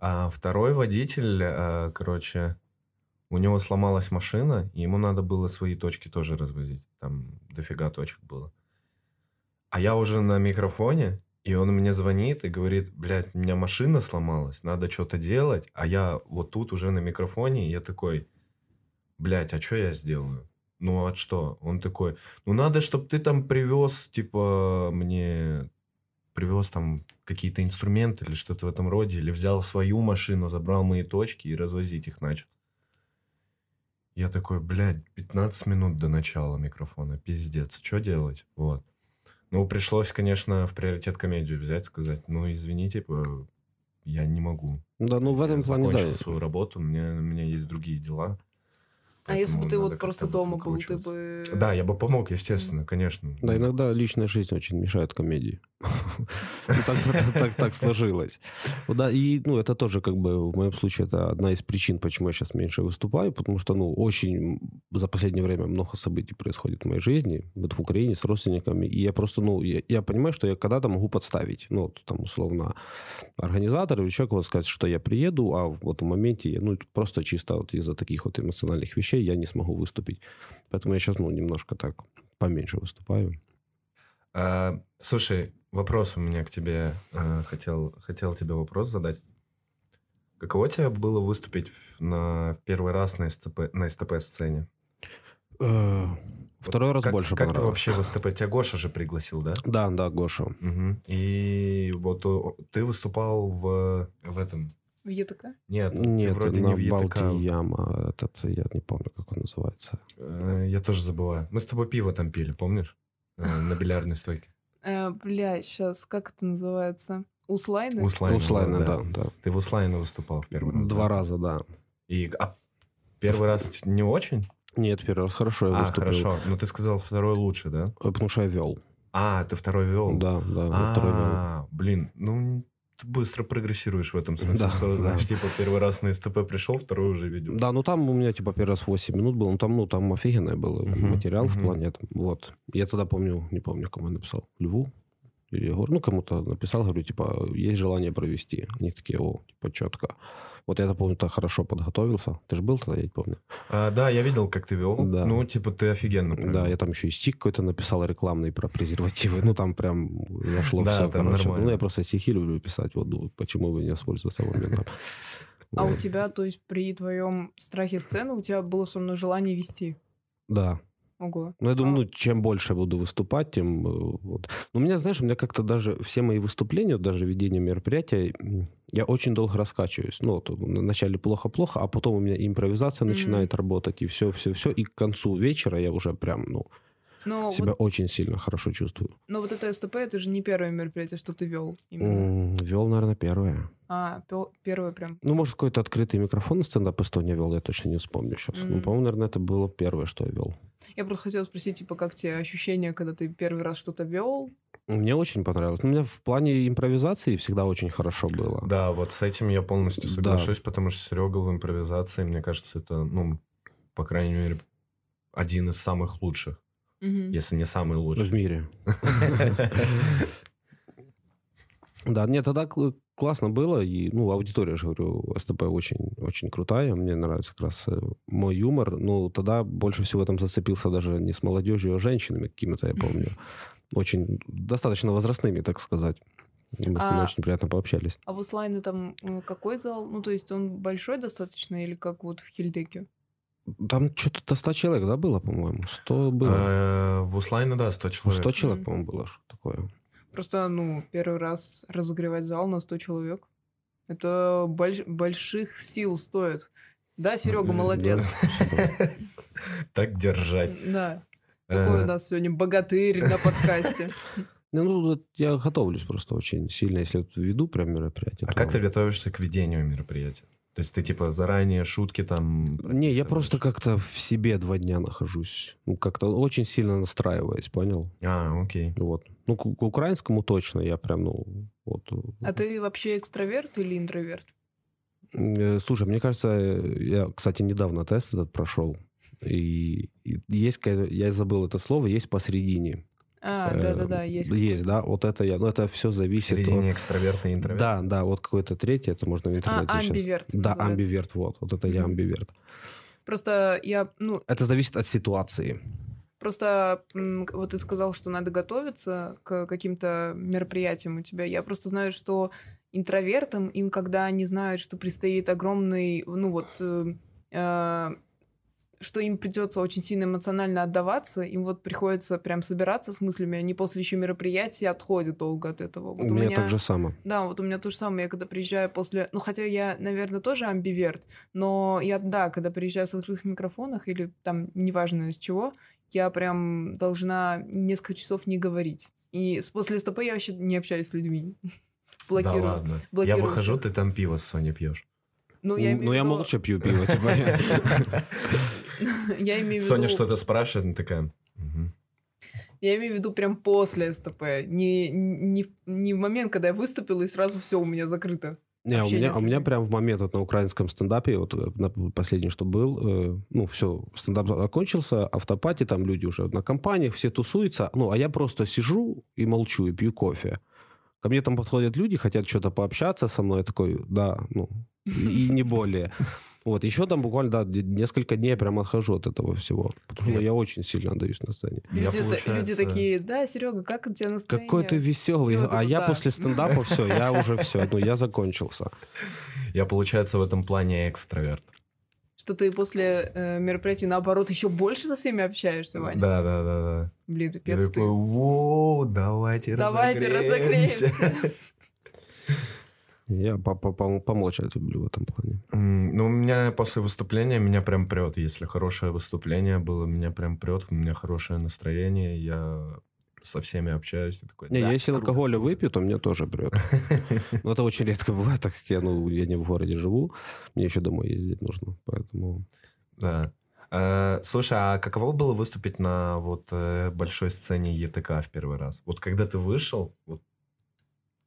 а второй водитель, э, короче, у него сломалась машина, и ему надо было свои точки тоже развозить. Там дофига точек было. А я уже на микрофоне, и он мне звонит и говорит, блядь, у меня машина сломалась, надо что-то делать, а я вот тут уже на микрофоне, и я такой, блядь, а что я сделаю? Ну, а что? Он такой, ну, надо, чтобы ты там привез, типа, мне привез там какие-то инструменты или что-то в этом роде, или взял свою машину, забрал мои точки и развозить их начал. Я такой, блядь, 15 минут до начала микрофона, пиздец, что делать? Вот. Ну, пришлось, конечно, в приоритет комедию взять, сказать, ну, извините, я не могу. Да, ну в этом я плане, да. свою работу, у меня, у меня есть другие дела. А если бы ты вот просто дома был, ты бы... Да, я бы помог, естественно, конечно. Да, иногда личная жизнь очень мешает комедии. Ну, Так так- так сложилось. Да, и ну, это тоже как бы в моем случае это одна из причин, почему я сейчас меньше выступаю, потому что ну очень за последнее время много событий происходит в моей жизни, вот в Украине с родственниками, и я просто, ну, я, я понимаю, что я когда-то могу подставить, ну, вот, там, условно, организатор или человек вот сказать, что я приеду, а вот в моменте, я, ну, просто чисто вот из-за таких вот эмоциональных вещей я не смогу выступить. Поэтому я сейчас, ну, немножко так поменьше выступаю. А, слушай, вопрос у меня к тебе. а, хотел, хотел тебе вопрос задать. Каково тебе было выступить в- на в первый раз на СТП, на СТП-сцене? Э, Второй раз как, больше Как ты вообще в СТП? Тебя Гоша же пригласил, да? Да, да, Гоша. Мгм. И вот о, ты выступал в, в этом... В ЕТК? Нет, Нет, вроде на не в ЕТК. Балтияма, этот, я не помню, как он называется. Э, Я тоже забываю. Мы с тобой пиво там пили, помнишь? Э, На бильярдной стойке. Э, бля, сейчас, как это называется? Услайны? Услайна, Услайна, да. да, да. Ты в Услайна выступал в первый раз? Два да? раза, да. И, а первый раз не очень? Нет, первый раз хорошо я а, выступил. хорошо. Ну, ты сказал, второй лучше, да? Э, Потому что я вел. А, ты второй вел? Да, да, я второй вел. А, блин, ну, ты быстро прогрессируешь в этом смысле. Да, да. знаешь, типа, первый раз на СТП пришел, второй уже ведет. Да, ну там у меня типа первый раз 8 минут было, ну там, ну там офигенный был Мгм, материал в мгм. плане. Вот. Я тогда помню, не помню, кому я написал. Льву или Егор, ну кому-то написал, говорю, типа, есть желание провести. Они такие, о, типа, четко. Вот я, помню, так хорошо подготовился. Ты же был тогда, я не помню. А, да, я видел, как ты вел. Да. Ну, типа, ты офигенно провел. Да, я там еще и стик какой-то написал рекламный про презервативы. Ну, там прям зашло Да, все, короче. нормально. Ну, я просто стихи люблю писать. Вот думаю, почему бы не воспользоваться моментом. А у тебя, то есть при твоем страхе сцены, у тебя было все равно желание вести? Да. Ого. Ну, я думаю, А. ну, чем больше я буду выступать, тем... э, Вот. Но у меня, знаешь, у меня как-то даже все мои выступления, даже ведение мероприятия, я очень долго раскачиваюсь. Ну, вот, вначале плохо-плохо, а потом у меня импровизация Мгм. начинает работать, и все-все-все. И к концу вечера я уже прям, ну, Но себя вот, очень сильно хорошо чувствую. но вот это СТП, это же не первое мероприятие, что ты вел. Именно. Вел, наверное, первое. А, пё- первое прям. Ну, может, какой-то открытый микрофон на стендап Эстония вел, я точно не вспомню сейчас. Ну, Мгм. по-моему, наверное, это было первое, что я вел. Я просто хотела спросить, типа, как тебе ощущения, когда ты первый раз что-то вел? Мне очень понравилось. Ну, У меня в плане импровизации всегда очень хорошо было. Да, вот с этим я полностью Да. соглашусь, потому что Серега в импровизации, мне кажется, это, ну, по крайней мере, один из самых лучших, Мгм. если не самый В лучший. мире. Да, нет, тогда кл- классно было, и, ну, аудитория, я же говорю, СТП очень, очень крутая, мне нравится как раз э, мой юмор, ну, тогда больше всего там зацепился даже не с молодежью, а с женщинами какими-то, я помню, очень достаточно возрастными, так сказать. Мы с ними А- очень приятно пообщались. А в Услайне там э, какой зал? Ну, то есть он большой достаточно или как вот в Хильдеке? Там что-то до 100 человек, да, было, по-моему? 100 было. Э, В Услайне, да, 100 Ну, человек. 100 человек, по-моему, было что такое. Просто, ну, первый раз разогревать зал на 100 человек. Это больш- больших сил стоит. Да, Серега, молодец. Так держать. Да. Такой Э, у нас сегодня богатырь на подкасте. Ну, я готовлюсь просто очень сильно, если веду прям мероприятие. А как ты готовишься к ведению мероприятия? То есть ты, типа, заранее шутки там... Не, я просто как-то в себе два дня нахожусь. Ну, как-то очень сильно настраиваясь, понял? А, окей. Вот. Ну, к, к украинскому точно я прям, ну, вот. А ты вообще экстраверт или интроверт? Э, Слушай, мне кажется, э, я, кстати, недавно тест этот прошел. И, и есть, я забыл это слово, есть посередине. А, Э, да-да-да, есть. Есть, да, вот это я, ну это все зависит середине от... экстраверт и интроверт? Да, да, вот какой-то третий, это можно в интернете А, амбиверт Да, называется. амбиверт, вот, вот это я Мгм. амбиверт. Просто я, ну, Это зависит от ситуации. Просто вот ты сказал, что надо готовиться к каким-то мероприятиям у тебя. Я просто знаю, что интровертам, им когда они знают, что предстоит огромный, ну вот, э, э, что им придется очень сильно эмоционально отдаваться, им вот приходится прям собираться с мыслями, они после еще мероприятия отходят долго от этого. Вот у меня так же само. Да, вот у меня то же самое. Я когда приезжаю после... Ну, хотя я, наверное, тоже амбиверт, но я, да, когда приезжаю с открытых микрофонах или там, неважно из чего, я прям должна несколько часов не говорить. И после СТП я вообще не общаюсь с людьми. Да Блокирую. ладно. Я блокирую выхожу, всех. ты там пиво с Соней пьешь. Ну, я Ну, я молча пью пиво, типа. Я имею в виду... Соня что-то спрашивает, она такая... Я имею в виду прям после СТП. Не, не, в- не в момент, когда я выступила, и сразу все у меня закрыто. Не, у меня, у меня прям в момент вот на украинском стендапе, вот э, на последний, что был, э, ну, все, стендап окончился, автопати, там люди уже на компаниях, все тусуются, ну, а я просто сижу и молчу, и пью кофе. Ко мне там подходят люди, хотят что-то пообщаться со мной, я такой, да, ну, и, и не более. Вот, еще там буквально, да, несколько дней я прям отхожу от этого всего, потому что Я- я очень сильно отдаюсь на сцене. Я, Люди, та- люди такие, да, Серега, как у тебя настроение? Какой ты веселый, Ну, а я да. после стендапа все, я уже все, ну, я закончился. Я, получается, в этом плане экстраверт. Что ты после э, мероприятий, наоборот, еще больше со всеми общаешься, Ваня? Да, да, да, да. Блин, Я пипец ты. такой, воу, давайте Давайте разогреемся. Я по- по- помолчать люблю в этом плане. Ну, у меня после выступления меня прям прет. Если хорошее выступление было, меня прям прет, у меня хорошее настроение, я со всеми общаюсь. и такой, Не, «Да, я если круто, алкоголя круто». выпью, то мне тоже прет. Но это очень редко бывает, так как я, ну, я не в городе живу, мне еще домой ездить нужно, поэтому... Да. Э, Слушай, а каково было выступить на вот э, большой сцене ЕТК в первый раз? Вот когда ты вышел, вот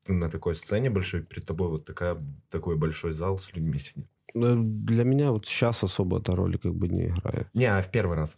ты на такой сцене большой, перед тобой вот такая, такой большой зал с людьми сидит. э, Для меня вот сейчас особо эта роль как бы не играет. Не, а в первый раз?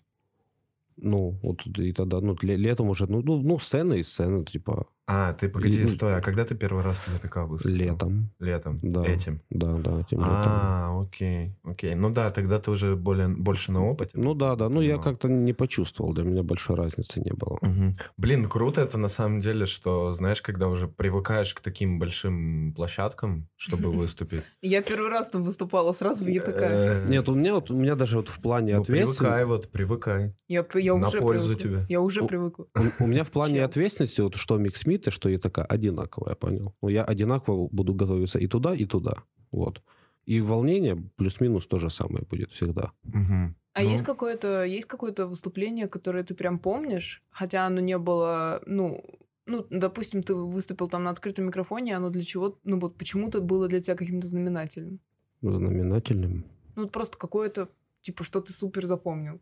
Ну, вот и тогда, ну, ле- летом уже, ну, ну, ну, сцена и сцена, типа, А, ты погоди, И- стой, а когда ты первый раз в ЕТК выступил? летом. Летом? Да. Этим? Да, да, этим летом. А, окей, окей. Ну да, тогда ты уже более, больше на опыте. Ну да, да, ну я Ну. как-то не почувствовал, для меня большой разницы не было. Мгм. Блин, круто это на самом деле, что, знаешь, когда уже привыкаешь к таким большим площадкам, чтобы выступить. Я первый раз там выступала, сразу я такая. Э, Нет, у меня вот, у меня даже вот в плане ну, ответственности... привыкай, вот, привыкай. Я, я на уже пользу тебе. Я уже привыкла. У, меня в плане ответственности, вот что Микс И что я такая одинаковая, понял? Ну, я одинаково буду готовиться и туда, и туда. Вот. И волнение плюс-минус то же самое будет всегда. Мгм. А Ну, есть какое-то есть какое-то выступление, которое ты прям помнишь, хотя оно не было, ну, ну, допустим, ты выступил там на открытом микрофоне, оно для чего, ну вот почему-то было для тебя каким-то знаменательным. Знаменательным. Ну, вот просто какое-то, типа, что ты супер запомнил.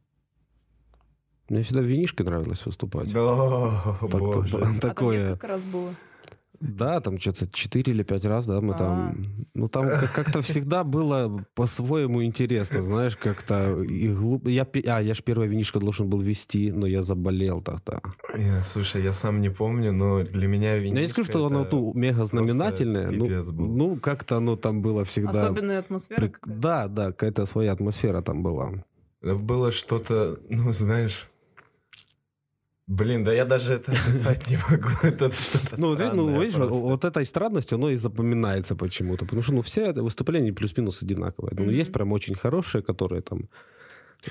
Мне всегда в винишке нравилось выступать. Да, Так- боже. А там такое. несколько раз было. Да, там что-то 4 или 5 раз, да, мы А. там... Ну, там как- как-то всегда было по-своему интересно, знаешь, как-то и глупо. Я, а, я ж первое винишко должен был вести, но я заболел тогда. Я- Слушай, я сам не помню, но для меня Я не скажу, что оно ну, мега знаменательное. Ну, ну, как-то оно там было всегда... Особенная атмосфера. Какая-то. Да, да, какая-то своя атмосфера там была. Было что-то, ну, знаешь... Блин, да я даже это описать не могу. Это что-то Ну, вот, видишь, ну, видишь, вот, просто. вот этой странностью оно и запоминается почему-то. Потому что, ну, все это выступления плюс-минус одинаковые. Ну, Мгм. есть прям очень хорошие, которые там...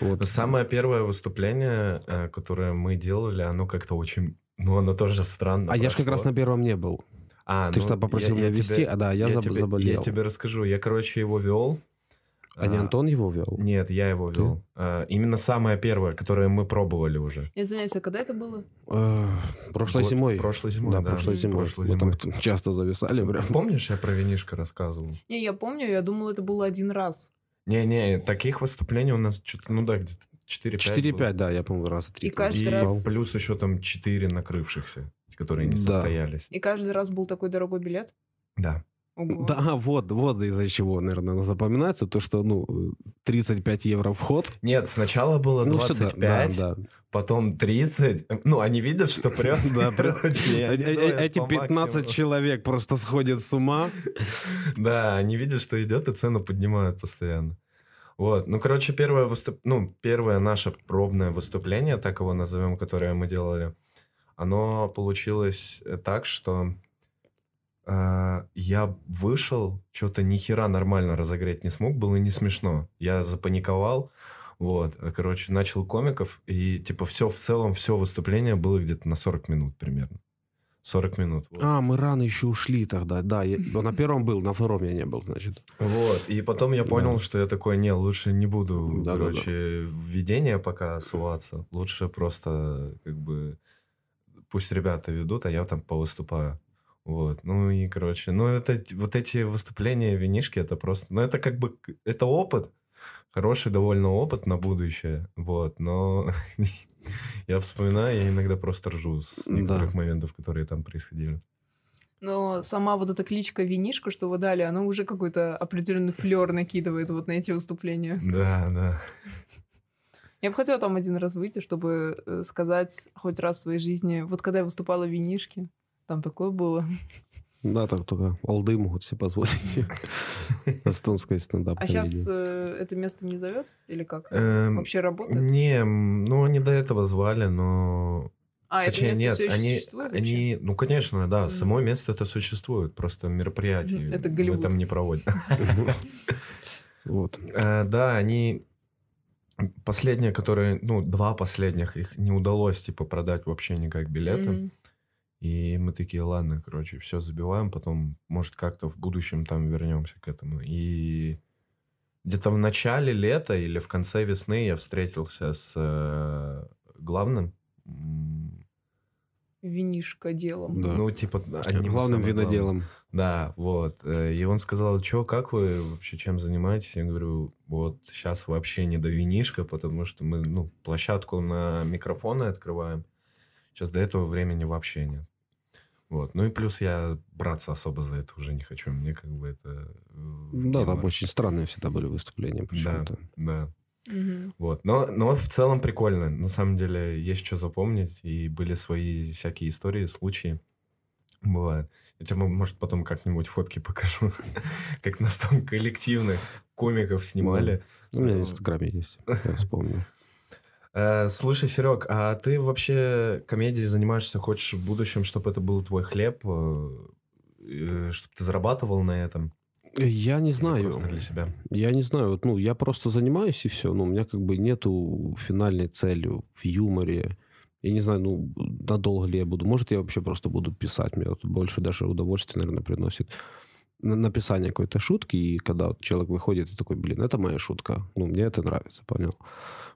Вот. Самое первое выступление, э, которое мы делали, оно как-то очень... Ну, оно тоже странно А я же как прошло. раз на первом не был. А, Ты ну, что, попросил я- я меня вести? тебе- А, да, я, заб- тебе, заболел. Я тебе расскажу. Я, короче, его вел. А не Антон его вел? Нет, я его Ты? вел. А, именно самое первое, которое мы пробовали уже. Извиняюсь, а когда это было? Э, Прошлой зимой. Прошлой зимой, Да, да. прошлой зимой. Прошлой Мы там часто зависали прям. Помнишь, я про винишко рассказывал? Не, я помню, я думала, это было один раз. Не-не, таких выступлений у нас что-то, ну да, где-то 4-5 4-5, да, я, по-моему, раза три. И каждый И раз- плюс еще там 4 накрывшихся, которые не Да. состоялись. И каждый раз был такой дорогой билет. Да. Ого. Да, вот, вот из-за чего, наверное, запоминается, то, что, ну, 35 евро вход. Нет, сначала было Ну, всё, 25, да, да, да. потом 30. Ну, они видят, что прет. Да, Э- э- стоят Эти по 15 максимуму. человек просто сходят с ума. Да, они видят, что идет, и цену поднимают постоянно. Вот. Ну, короче, первое, выступ... ну, первое наше пробное выступление, так его назовем, которое мы делали, оно получилось э, так, что я вышел, что-то ни хера нормально разогреть не смог, было не смешно. Я запаниковал, вот, э, короче, начал комиков, и, типа, все в целом, все выступление было где-то на 40 минут примерно. 40 минут. вот. А, мы рано еще ушли тогда. Да, я- на первом был, на втором я не был, значит. Вот, и потом я понял, Да. что я такой, не, лучше не буду, Да-да-да. короче, в ведение пока суваться. Лучше просто, как бы, пусть ребята ведут, а я там повыступаю. Вот, ну и, короче, ну это, вот эти выступления, винишки, это просто, ну это как бы, это опыт, хороший довольно опыт на будущее, вот, но я вспоминаю, я иногда просто ржу с Да. некоторых моментов, которые там происходили. Но сама вот эта кличка Винишка, что вы дали, она уже какой-то определенный флер накидывает вот на эти выступления. Да, да. Я бы хотела там один раз выйти, чтобы э, сказать хоть раз в своей жизни, вот когда я выступала в Винишке, там такое было. Да, так только олды могут себе позволить. Эстонская стендап А сейчас это место не зовет? Или как? Эм, Вообще работает? Не, ну они до этого звали, но... А, это место нет, все еще они, существует вообще? они... Ну, конечно, да, само место это существует, просто мероприятий Мгм, это мы там не проводят. Вот. Э, Да, они... Последние, которые... Ну, два последних, их не удалось, типа, продать вообще никак билеты. И мы такие, ладно, короче, все забиваем, потом, может, как-то в будущем там вернемся к этому. И где-то в начале лета или в конце весны я встретился с э, главным, м, Винишка делом. Да. ну, типа, одним из Главным виноделом. Да, вот. Э, И он сказал, что, как вы вообще, чем занимаетесь? Я говорю, вот сейчас вообще не до винишка, потому что мы, ну, площадку на микрофоны открываем. Сейчас до этого времени вообще нет. Вот. Ну и плюс я браться особо за это уже не хочу. Мне как бы это... э, Да, там очень странные всегда были выступления Да, почему-то. да. Мгм. Вот. Но, но в целом прикольно. На самом деле есть что запомнить. И были свои всякие истории, случаи. Бывает. Я тебе, может, потом как-нибудь фотки покажу. Как нас там коллективных комиков снимали. Ну, У меня в Ну, Инстаграме есть, я вспомнил. Э, Слушай, Серег, а ты вообще комедией занимаешься, хочешь в будущем, чтобы это был твой хлеб, чтобы ты зарабатывал на этом? Я не Или знаю. Для себя. Я не знаю, вот, ну, я просто занимаюсь и все, ну, у меня как бы нету финальной цели в юморе. Я не знаю, ну, надолго ли я буду. Может, я вообще просто буду писать. Мне вот больше даже удовольствие, наверное, приносит на- написание какой-то шутки, и когда вот человек выходит и такой, блин, это моя шутка, ну, мне это нравится, понял?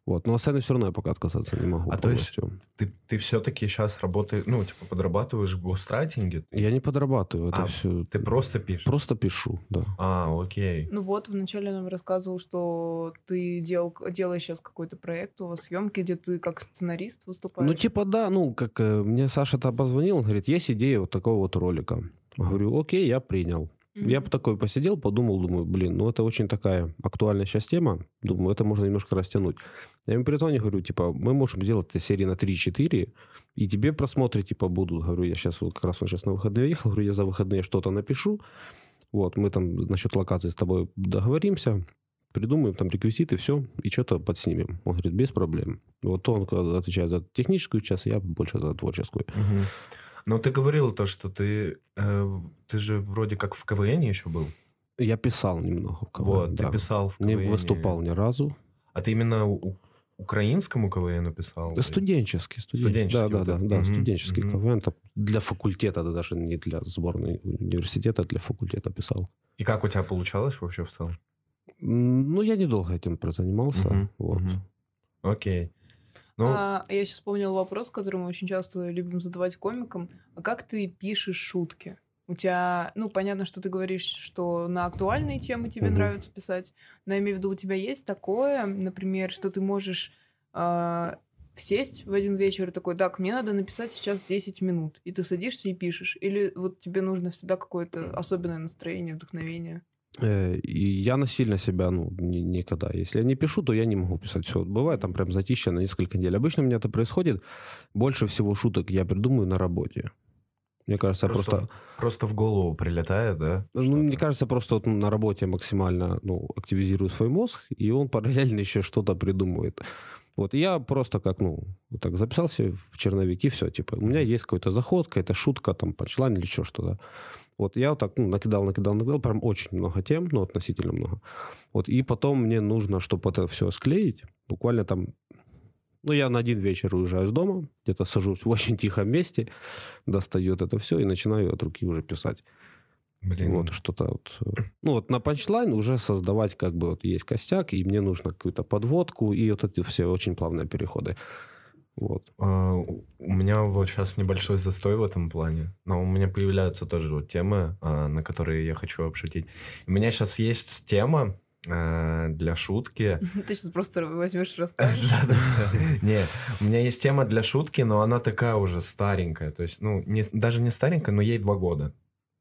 Вот, но остальное все равно я пока отказаться не могу А то есть полностью. Ты, ты все-таки сейчас работаешь, ну, типа, подрабатываешь в гострайтинге? Я не подрабатываю, это А, все... Ты просто пишешь? Просто пишу, да. А, окей. Ну вот, вначале нам рассказывал, что ты дел, делаешь сейчас какой-то проект, у вас съемки, где ты как сценарист выступаешь. Ну, типа, да, ну, как э, мне Саша-то позвонил, он говорит, есть идея вот такого вот ролика. Говорю, окей, я принял. Я бы такой посидел, подумал, думаю, блин, ну это очень такая актуальная сейчас тема. Думаю, это можно немножко растянуть. Я ему перезвоню, говорю, типа, мы можем сделать это серии на 3-4, и тебе просмотры, типа, будут. Говорю, я сейчас вот как раз он сейчас на выходные ехал, говорю, я за выходные что-то напишу. Вот, мы там насчет локации с тобой договоримся, придумаем там реквизиты, все, и что-то подснимем. Он говорит, без проблем. Вот он отвечает за техническую часть, я больше за творческую. Мгм. Но ты говорил то, что ты, э, ты же вроде как в КВН еще был. Я писал немного. в КВН, вот, да. ты писал в Не КВН. выступал ни разу. А ты именно у- украинскому КВН писал? Студенческий, студенческий. Студенческий Да, вот да, да, этот. да, Мгм, студенческий мгм. КВН. Это для факультета, да, даже не для сборной университета, а для факультета писал. И как у тебя получалось вообще в целом? Ну, я недолго этим прозанимался. Мгм, Вот. мгм. Окей. Ну, А, я сейчас вспомнила вопрос, который мы очень часто любим задавать комикам. А как ты пишешь шутки? У тебя, ну, понятно, что ты говоришь, что на актуальные темы тебе Мгм. нравится писать, но я имею в виду, у тебя есть такое, например, что ты можешь а, сесть в один вечер и такой, так, мне надо написать сейчас 10 минут, и ты садишься и пишешь? Или вот тебе нужно всегда какое-то особенное настроение, вдохновение? Э, И я насильно себя, ну, ни- никогда. Если я не пишу, то я не могу писать. Все, бывает там прям затища на несколько недель. Обычно у меня это происходит. Больше всего шуток я придумаю на работе. Мне кажется, Просто, просто... в- просто в голову прилетает, да? Ну, мне что-то? кажется, просто вот на работе максимально ну, активизирую свой мозг, и он параллельно еще что-то придумывает. Вот, и я просто как, ну, вот так записался в черновики, все, типа, у меня есть какой-то заход, какая-то шутка, там, панчлайн или еще что-то. Вот, я вот так, ну, накидал, накидал, накидал, прям очень много тем, ну, относительно много. Вот, и потом мне нужно, чтобы это все склеить, буквально там, ну, я на один вечер уезжаю из дома, где-то сажусь в очень тихом месте, достаю это все и начинаю от руки уже писать. Блин, Вот что-то вот. э, Ну вот на панчлайн уже создавать как бы вот есть костяк, и мне нужно какую-то подводку, и вот эти все очень плавные переходы. Вот. А, у меня вот сейчас небольшой застой в этом плане, но у меня появляются тоже вот темы, а, на которые я хочу обшутить. У меня сейчас есть тема а, для шутки. Ты сейчас просто возьмешь и расскажешь. Не, у меня есть тема для шутки, но она такая уже старенькая. То есть, ну, не- даже не старенькая, но ей два года.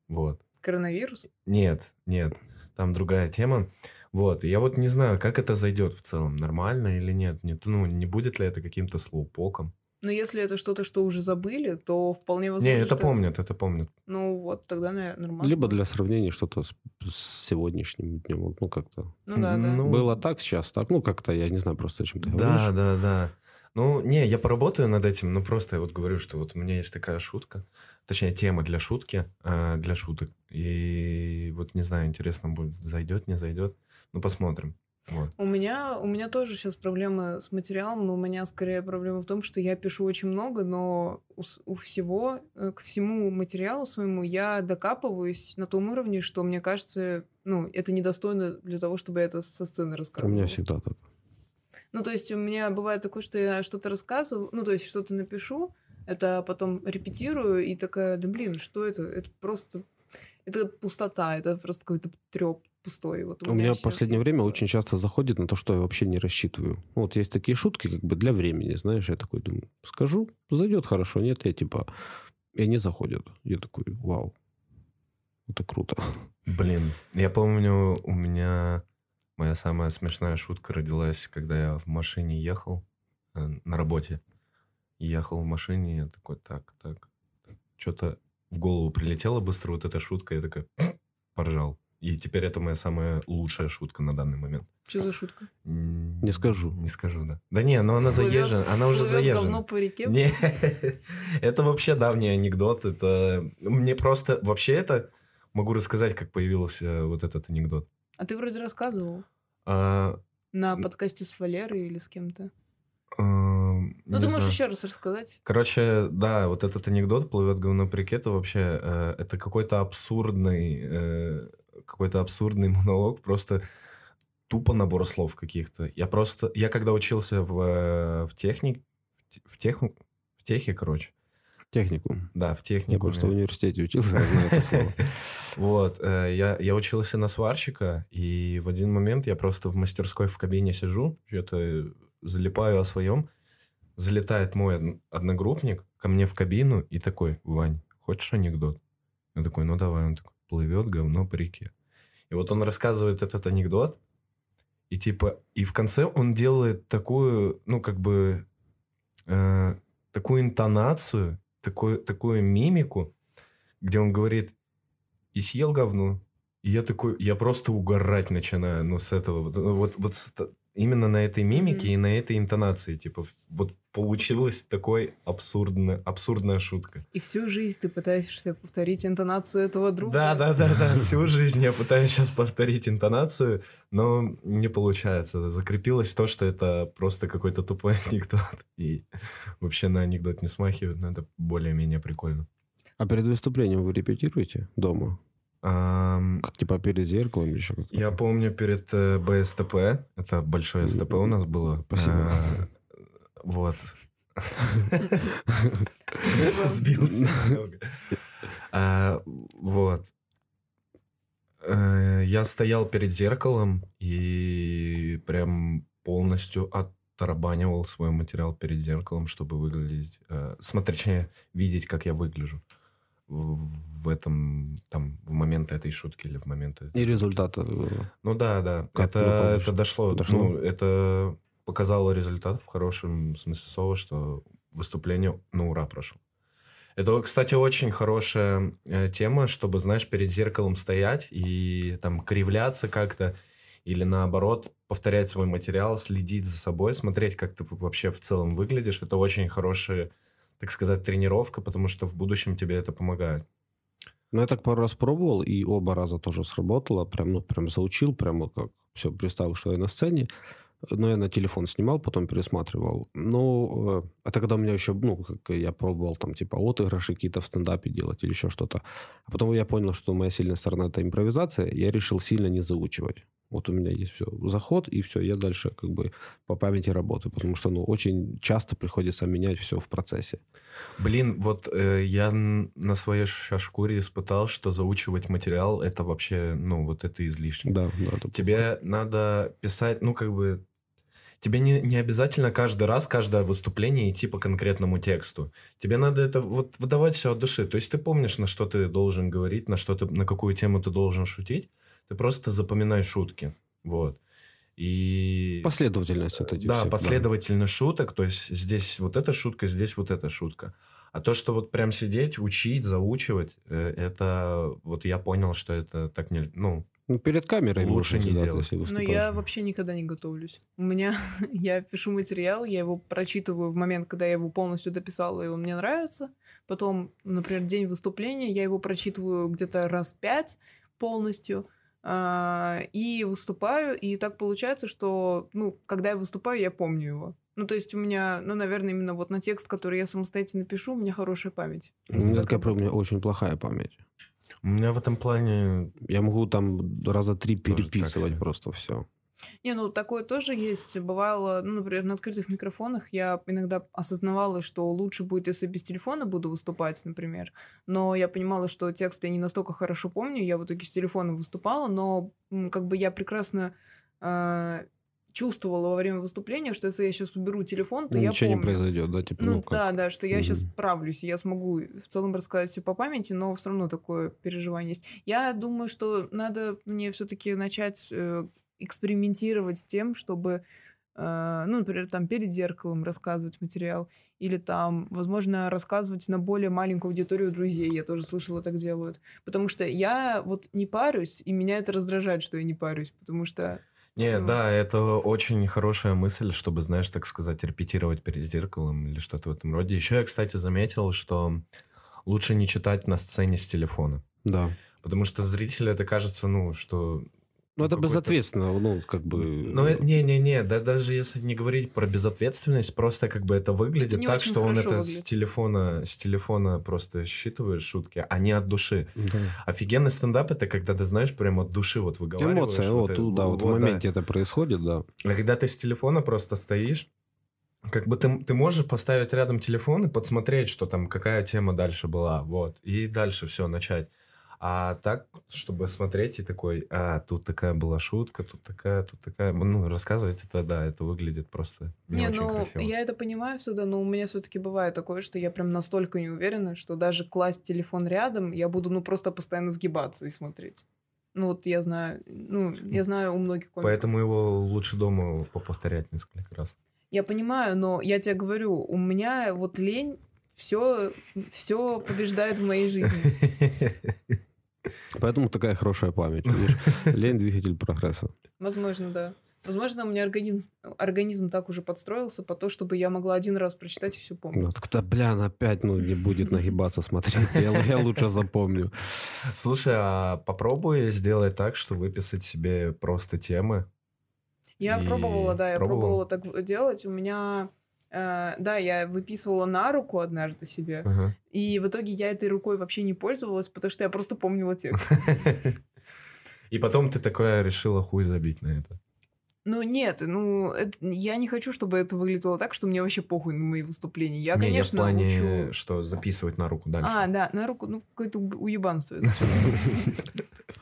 Вот. Коронавирус? Нет, нет, там другая тема. Вот, я вот не знаю, как это зайдет в целом, нормально или нет. нет ну, не будет ли это каким-то слоупоком? Но если это что-то, что уже забыли, то вполне возможно, Не, это помнят, это помнят. Ну вот, тогда наверное, нормально. Либо для сравнения что-то с, с сегодняшним днем. Ну, как-то. Ну да, да. Ну, Было так, сейчас так. Ну, как-то, я не знаю просто, о чем ты говоришь. Да, да, да. Ну, не, я поработаю над этим, но просто я вот говорю, что вот у меня есть такая шутка, точнее, тема для шутки, э, для шуток. И вот не знаю, интересно будет, зайдет, не зайдет. Ну, посмотрим. Вот. У меня, у меня тоже сейчас проблемы с материалом, но у меня скорее проблема в том, что я пишу очень много, но у, у всего, э, к всему материалу своему я докапываюсь на том уровне, что мне кажется, ну, это недостойно для того, чтобы я это со сцены У рассказывала. меня всегда так. Ну, то есть у меня бывает такое, что я что-то рассказываю, ну, то есть что-то напишу, это потом репетирую и такая, да блин, что это? Это просто, это пустота, это просто какой-то треп пустой. Вот У меня в последнее есть время такое. очень часто заходит на то, что я вообще не рассчитываю. Вот есть такие шутки, как бы для времени, знаешь, я такой думаю, скажу, зайдет хорошо, нет, я типа, и они заходят. Я такой, вау, это круто. Блин, я помню, у меня моя самая смешная шутка родилась, когда я в машине ехал э, на работе. Ехал в машине, я такой, так, так. Что-то в голову прилетела быстро вот эта шутка, я такой поржал. И теперь это моя самая лучшая шутка на данный момент. Что за шутка? Не скажу. Не скажу, да. Да не, но она заезжена, она уже заезжена. по реке? Не, это вообще давний анекдот. Это мне просто вообще это могу рассказать, как появился вот этот анекдот. А ты вроде рассказывал А, на подкасте с Валерой или с кем-то. а, Ну, ты можешь знаю. еще раз рассказать. Короче, да, вот этот анекдот плывет говно это вообще э, это какой-то абсурдный э, какой-то абсурдный монолог, просто тупо набор слов каких-то. Я просто, я когда учился в, э, в техник, в те- в техе, короче, Техникум. да, в технике. Я просто в университете учился, я знаю это слово. Вот, э, я, я учился на сварщика, и в один момент я просто в мастерской в кабине сижу, что-то залипаю о своем, залетает мой од- одногруппник ко мне в кабину и такой, Вань, хочешь анекдот? Я такой, ну давай, он такой, плывет говно по реке. И вот он рассказывает этот анекдот, и типа, и в конце он делает такую, ну как бы, э, такую интонацию, такую, такую мимику, где он говорит, и съел говно. И я такой, я просто угорать начинаю, ну, с этого. Вот, вот, вот именно на этой мимике Мгм. и на этой интонации, типа, вот получилась такой абсурдная, абсурдная шутка. И всю жизнь ты пытаешься повторить интонацию этого друга. Да, да, да, да. Всю жизнь я пытаюсь сейчас повторить интонацию, но не получается. Закрепилось то, что это просто какой-то тупой анекдот. И вообще на анекдот не смахивают, но это более-менее прикольно. А перед выступлением вы репетируете дома? Как типа перед зеркалом еще как-то? Я помню перед э, БСТП, это большое СТП у нас было. Спасибо. э, Вот. Сбился. А, Вот. Э, Я стоял перед зеркалом и прям полностью от тарабанивал свой материал перед зеркалом, чтобы выглядеть... Э, смотри, точнее, видеть, как я выгляжу в, этом, там, в момент этой шутки или в момент... И результаты. Ну да, да. Как это, это дошло. дошло? Ну, это показало результат в хорошем смысле слова, что выступление на ура прошло. Это, кстати, очень хорошая э, тема, чтобы, знаешь, перед зеркалом стоять и там кривляться как-то, или наоборот повторять свой материал, следить за собой, смотреть, как ты вообще в целом выглядишь. Это очень хорошая, так сказать, тренировка, потому что в будущем тебе это помогает. Ну, я так пару раз пробовал, и оба раза тоже сработало. Прям, ну, прям заучил, прямо как все представил, что я на сцене. Но я на телефон снимал, потом пересматривал. Ну, э, это когда у меня еще, ну, как я пробовал там, типа, отыгрыши какие-то в стендапе делать или еще что-то. А потом я понял, что моя сильная сторона – это импровизация. Я решил сильно не заучивать. Вот у меня есть все, заход, и все, я дальше как бы по памяти работаю, потому что, ну, очень часто приходится менять все в процессе. Блин, вот э, я на своей шкуре испытал, что заучивать материал это вообще, ну, вот это излишне. Да, да. Это Тебе надо писать, ну, как бы Тебе не, не обязательно каждый раз, каждое выступление идти по конкретному тексту. Тебе надо это вот выдавать все от души. То есть ты помнишь, на что ты должен говорить, на что ты, на какую тему ты должен шутить. Ты просто запоминай шутки. Вот. И... Последовательность это Да, всех, последовательность да. шуток. То есть здесь вот эта шутка, здесь вот эта шутка. А то, что вот прям сидеть, учить, заучивать, э, это вот я понял, что это так не... Ну, ну, перед камерой лучше не делать. Но я вообще никогда не готовлюсь. У меня, я пишу материал, я его прочитываю в момент, когда я его полностью дописала, и он мне нравится. Потом, например, день выступления, я его прочитываю где-то раз пять полностью. А, и выступаю, и так получается, что, ну, когда я выступаю, я помню его. Ну, то есть у меня, ну, наверное, именно вот на текст, который я самостоятельно пишу, у меня хорошая память. У меня такая, у меня очень плохая память. У меня в этом плане... Я могу там раза три переписывать просто все. Не, ну такое тоже есть. Бывало, ну, например, на открытых микрофонах я иногда осознавала, что лучше будет, если без телефона буду выступать, например. Но я понимала, что текст я не настолько хорошо помню. Я в итоге с телефона выступала, но как бы я прекрасно э, чувствовала во время выступления, что если я сейчас уберу телефон, то ну, я Ничего помню. не произойдет, да? Типа, ну, ну да, да, что я угу. сейчас справлюсь, я смогу в целом рассказать все по памяти, но все равно такое переживание есть. Я думаю, что надо мне все-таки начать э, экспериментировать с тем, чтобы э, ну, например, там перед зеркалом рассказывать материал, или там, возможно, рассказывать на более маленькую аудиторию друзей. Я тоже слышала, так делают. Потому что я вот не парюсь, и меня это раздражает, что я не парюсь, потому что не, ну. да, это очень хорошая мысль, чтобы, знаешь, так сказать, репетировать перед зеркалом или что-то в этом роде. Еще я, кстати, заметил, что лучше не читать на сцене с телефона. Да. Потому что зрителю это кажется, ну, что ну, это безответственно, ну, как бы... Ну, не-не-не, да, даже если не говорить про безответственность, просто как бы это выглядит это так, что он это выглядит. с телефона, с телефона просто считывает шутки, а не от души. Да. Офигенный стендап — это когда ты, знаешь, прямо от души вот выговариваешь. Эмоция, вот, вот, да, вот, вот в моменте да. это происходит, да. А когда ты с телефона просто стоишь, как бы ты, ты можешь поставить рядом телефон и подсмотреть, что там, какая тема дальше была, вот, и дальше все начать. А так, чтобы смотреть и такой, а, тут такая была шутка, тут такая, тут такая. Ну, рассказывать это, да, это выглядит просто не, не очень ну, красиво. Я это понимаю всегда, но у меня все-таки бывает такое, что я прям настолько не уверена, что даже класть телефон рядом, я буду, ну, просто постоянно сгибаться и смотреть. Ну, вот я знаю, ну, я знаю у многих комиков. Поэтому его лучше дома повторять несколько раз. Я понимаю, но я тебе говорю, у меня вот лень все, все побеждает в моей жизни. Поэтому такая хорошая память. Видишь? Лень двигатель прогресса. Возможно, да. Возможно, у меня организм, организм так уже подстроился по то, чтобы я могла один раз прочитать и все помнить. Ну, так-то, бля, опять ну, не будет нагибаться смотреть. Я, я лучше запомню. Слушай, а попробуй сделать так, что выписать себе просто темы. Я пробовала, да, я пробовала так делать. У меня Uh, да, я выписывала на руку однажды себе, uh-huh. и в итоге я этой рукой вообще не пользовалась, потому что я просто помнила текст. И потом ты такое решила хуй забить на это. Ну нет, ну это, я не хочу, чтобы это выглядело так, что мне вообще похуй на мои выступления. Я, не, конечно, я в плане, учу... что записывать на руку дальше. А, да, на руку, ну какое-то уебанство.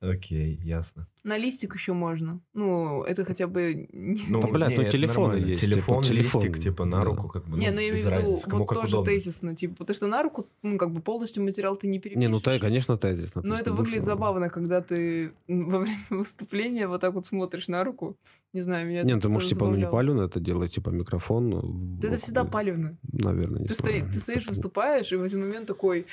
Окей, ясно. На листик еще можно. Ну, это хотя бы... не- Ну, Да, блядь, не, ну, телефоны есть, Телефон, типа, телефон, листик, типа, на да. руку, как бы, не, ну, ну я имею в виду, вот тоже удобно. тезисно, типа, потому что на руку, ну, как бы полностью материал ты не перепишешь. Не, ну, та, конечно, тезис. Но это выглядит забавно, когда ты во время выступления вот так вот смотришь на руку. Не знаю, меня Не, это ну, ты можешь, типа, ну, не палевно это делать, типа, микрофон. ну, Да это всегда палевно. Наверное, не Ты, знаю. ты стоишь, выступаешь, и в один момент такой...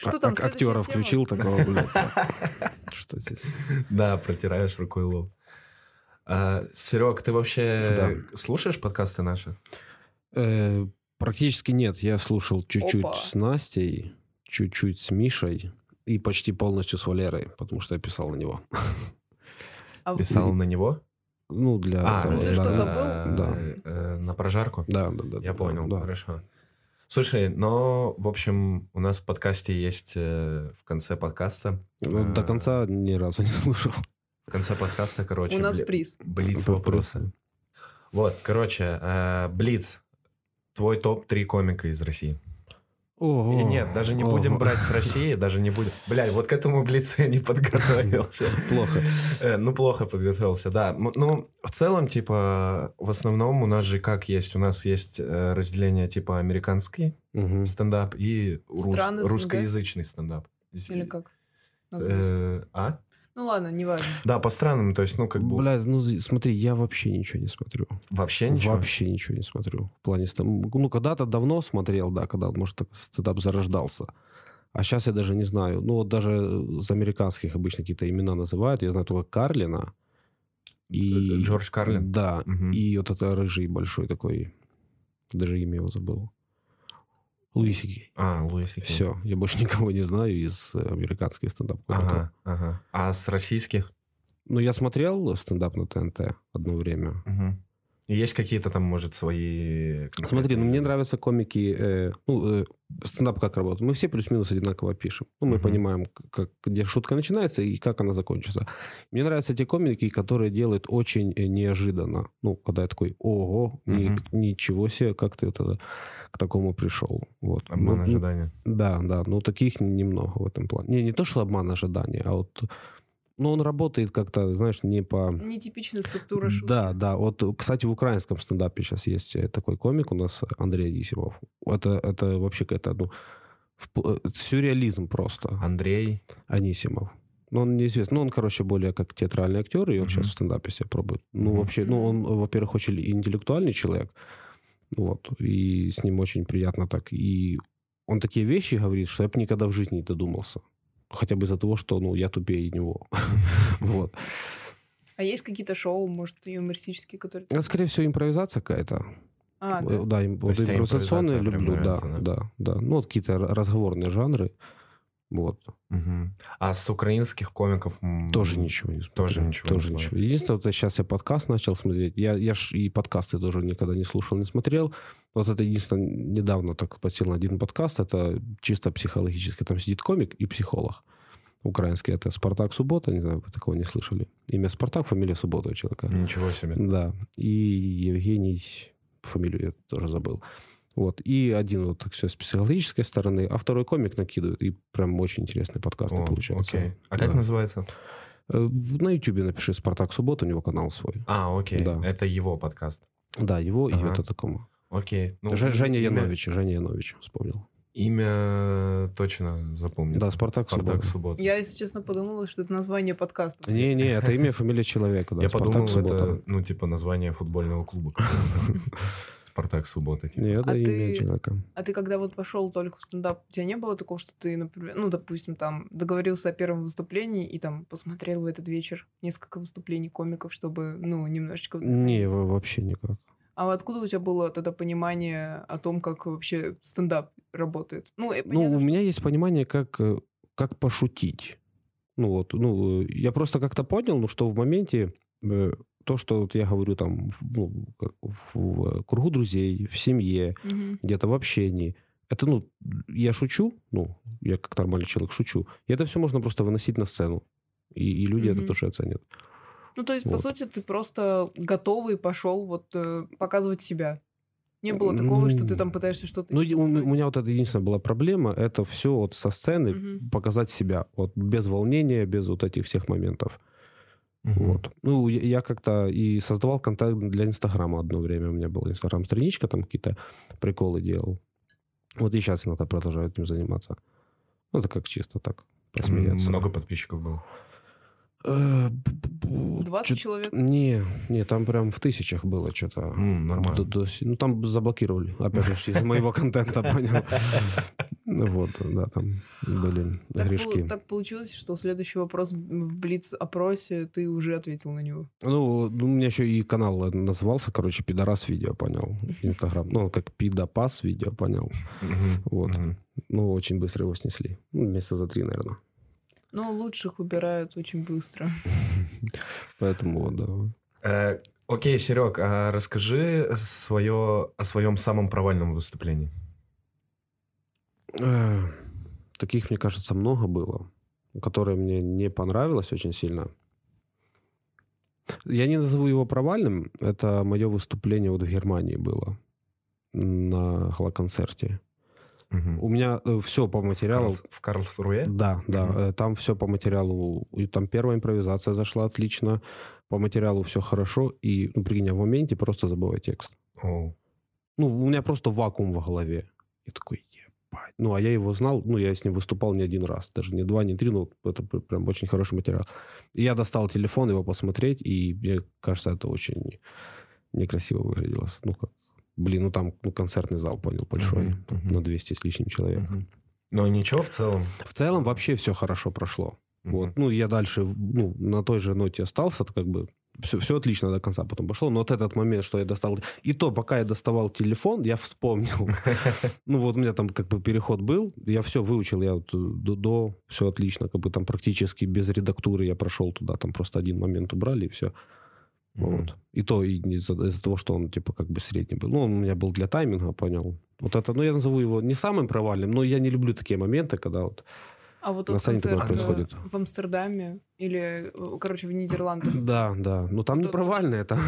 «Эх, Что А- там, а- актера тема?» включил такого, блядь. Что здесь? Да, протираешь рукой лоб. Серег, ты вообще слушаешь подкасты наши? Э, Практически нет. Я слушал чуть-чуть с Настей, чуть-чуть с Мишей и почти полностью с Валерой, потому что я писал на него. А Писал на него? Ну, для А, ну ты да, что, забыл? Да. э, э, На прожарку? Да, да, да. Я да, понял, да. хорошо. Слушай, но, в общем, у нас в подкасте есть э, в конце подкаста... Ну, До э, конца ни разу не слушал. В конце подкаста, короче... У нас бли- приз. Блиц вопросы. Вот, короче, э, Блиц. Твой топ-3 комика из России. Ого. И нет, даже не будем Ого. брать с России, даже не будем. Бля, вот к этому Блицу я не подготовился. Плохо. Э, Ну, плохо подготовился, да. Ну, в целом, типа, в основном у нас же как есть? У нас есть э, разделение типа американский стендап и русскоязычный стендап. Или как? Э, А? Ну ладно, неважно. Да, по странам, то есть, ну, как бы Бля, ну смотри, я вообще ничего не смотрю. вообще ничего. Вообще ничего не смотрю. В плане. Ну, когда-то давно смотрел, да, когда, может, так стендап зарождался. А сейчас я даже не знаю. Ну, вот даже из американских обычно какие-то имена называют. Я знаю только Карлина. И... Э, Джордж Карлин? Да. Мгм. И вот это рыжий большой такой. Даже имя его забыл. Лысики. А, Луис Сикей. Все. Я больше никого не знаю из э, американских стендап Ага, ага. А с российских? Ну, я смотрел стендап на ТНТ одно время. Мгм. Есть какие-то там, может, свои... Смотри, ну конкретные- мне нравятся комики, э, ну, э, стендап как работает. Мы все плюс-минус одинаково пишем. Ну, мы Мгм. понимаем, как, где шутка начинается и как она закончится. Мне нравятся те комики, которые делают очень э, неожиданно. Ну, когда я такой, ого, ни- Мгм. ничего себе, как ты вот это, к такому пришел. Вот. Обман Ну, ожидания. Да, да, ну таких немного в этом плане. Не, не то, что обман ожидания, а вот... Ну, он работает как-то, знаешь, не по... Нетипичная структура шутки. Да, да. Вот, кстати, в украинском стендапе сейчас есть э, такой комик у нас, Андрей Анисимов. Это, это вообще какая-то, ну, впл- э, сюрреализм просто. Андрей. Анисимов. Ну, он неизвестный. Ну, он, короче, более как театральный актер, и он Мгм. сейчас в стендапе себя пробует. Ну, Мгм. вообще, ну, он, во-первых, очень интеллектуальный человек. Вот. И с ним очень приятно так. И он такие вещи говорит, что я бы никогда в жизни не додумался. Хотя бы из-за того, что, ну, я тупее него. Вот. А есть какие-то шоу, может, юмористические, которые... Это, скорее всего, импровизация какая-то. А, Э, да? Да, им- вот импровизационные люблю, да, нравится, да, да. Ну, вот какие-то разговорные жанры. Вот. Мгм. А с украинских комиков... Тоже ничего не смотрю. Тоже ничего не Тоже смотрю. ничего. Единственное, вот сейчас я подкаст начал смотреть. Я, я ж и подкасты тоже никогда не слушал, не смотрел. Вот это единственное, недавно так посел на один подкаст. Это чисто психологически. Там сидит комик и психолог украинский. Это Спартак Суббота. Не знаю, вы такого не слышали. Имя Спартак, фамилия Суббота у человека. Ничего себе. Да. И Евгений, фамилию я тоже забыл. Вот. И один вот так все с психологической стороны, а второй комик накидывает. И прям очень интересные подкасты О, получаются. окей. А как Да. называется? Э, На Ютубе напиши «Спартак Суббота», у него канал свой. А, окей. Да. Это его подкаст. Да, его и Ага. это такому. Окей. Ну, Ж- Женя имя- Янович, Женя Янович, вспомнил. Имя точно запомнил. Да, «Спартак Спартак Суббота». Суббота. Я, если честно, подумала, что это название подкаста. Не-не, это имя, фамилия человека, да, Я «Спартак подумал, Суббота». это, ну, типа, название футбольного клуба. Спартак Суббота. типа. Не, это А имя ты- человека. А ты когда вот пошел только в стендап, у тебя не было такого, что ты, например, ну, допустим, там договорился о первом выступлении и там посмотрел в этот вечер несколько выступлений комиков, чтобы, ну, немножечко... Не, вообще никак. А откуда у тебя было тогда понимание о том, как вообще стендап работает? Ну, я Ну, понятно, у что- меня есть понимание, как, э, как пошутить. Ну вот, ну, э, я просто как-то понял, ну, что в моменте э, то, что вот я говорю там, в- ну, в, кругу друзей, в семье, Мгм. где-то в общении, это, ну, я шучу, ну, я как нормальный человек шучу, и это все можно просто выносить на сцену, и, и люди Мгм. это тоже оценят. Ну, то есть, по Вот. сути, ты просто готовый пошел вот э, показывать себя. Не было такого, что ты Ну, там пытаешься что-то... Ну, у, у меня вот это единственная была проблема, это все вот со сцены Мгм. показать себя, вот без волнения, без вот этих всех моментов. Мгм. Вот. Ну, я, я как-то и создавал контент для Инстаграма одно время. У меня была Инстаграм-страничка, там какие-то приколы делал. Вот и сейчас иногда продолжаю этим заниматься. Ну, это как чисто так, посмеяться. Много подписчиков было. Э, б- б- б- 20 чё- человек? Не, не, там прям в тысячах было что-то. М, нормально. До- до си- ну, там заблокировали, опять же, из моего контента, понял. Вот, да, там были Так, грешки. так получилось, что следующий вопрос в Блиц-опросе ты уже ответил на него. Ну, ну, у меня еще и канал назывался, короче, пидорас видео, понял, Инстаграм. Ну, как пидопас видео, понял. Вот. Мгм. Ну, очень быстро его снесли. Ну, месяца за три, наверное. Но лучших выбирают очень быстро. Поэтому вот, да. Э, Окей, Серег, а расскажи свое, о своем самом провальном выступлении. Э, Таких, мне кажется, много было, которые мне не понравилось очень сильно. Я не назову его провальным. Это мое выступление вот в Германии было на галоконцерте. У меня все по материалу. В Карлсруе? Да, да. Э, Там все по материалу. И там первая импровизация зашла отлично. По материалу все хорошо. И, ну, прикинь, я в моменте просто забываю текст. Оу. Ну, у меня просто вакуум в голове. Я такой, ебать. Ну, а я его знал, ну, я с ним выступал не один раз. Даже не два, не три, ну, это пр- прям очень хороший материал. И я достал телефон его посмотреть, и мне кажется, это очень некрасиво выглядело. Ну, как, блин, ну, там ну, концертный зал, понял, большой, там, мгм. на 200 с лишним человек. Мгм. Но ничего в целом. В целом вообще все хорошо прошло. Мгм. Вот. Ну, я дальше, ну, на той же ноте остался, как бы все, все отлично до конца потом пошло. Но вот этот момент, что я достал... И то, пока я доставал телефон, я вспомнил. Ну, вот у меня там как бы переход был, я все выучил, я вот э, до, до все отлично, как бы там практически без редактуры я прошел туда, там просто один момент убрали, и все. Мгм. Вот. И то и из-за, из-за того, что он типа как бы средний был. Ну, он у меня был для тайминга, понял. Вот это, ну, я назову его не самым провальным, но я не люблю такие моменты, когда вот А вот На сцене такое концерт э, происходит. в Амстердаме или, э, короче, в Нидерландах. Да, да. Ну там не провальное, там.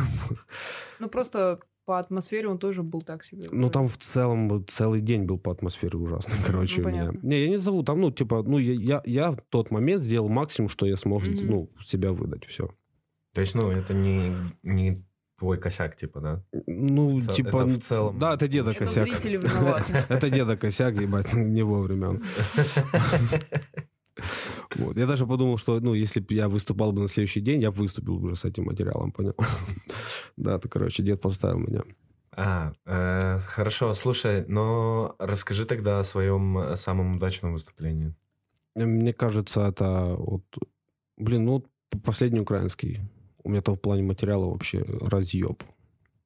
Ну, просто по атмосфере он тоже был так себе. Ну там в целом целый день был по атмосфере ужасный, короче, Ну, у меня. Не, я не зову, там, ну, типа, ну, я, я, я в тот момент сделал максимум, что я смог, ну, себя выдать, все. То есть, ну, это не, не твой косяк, типа, да? Ну, В цел- типа... это в целом. Да, это деда Это косяк. Это деда косяк, ебать, не вовремя он. Вот. Я даже подумал, что, ну, если бы я выступал бы на следующий день, я бы выступил уже с этим материалом, понял? Да, то, короче, дед поставил меня. А, э, хорошо, слушай, но расскажи тогда о своем э, самом удачном выступлении. Мне кажется, это вот... Блин, ну, последний украинский. У меня там в плане материала вообще разъеб.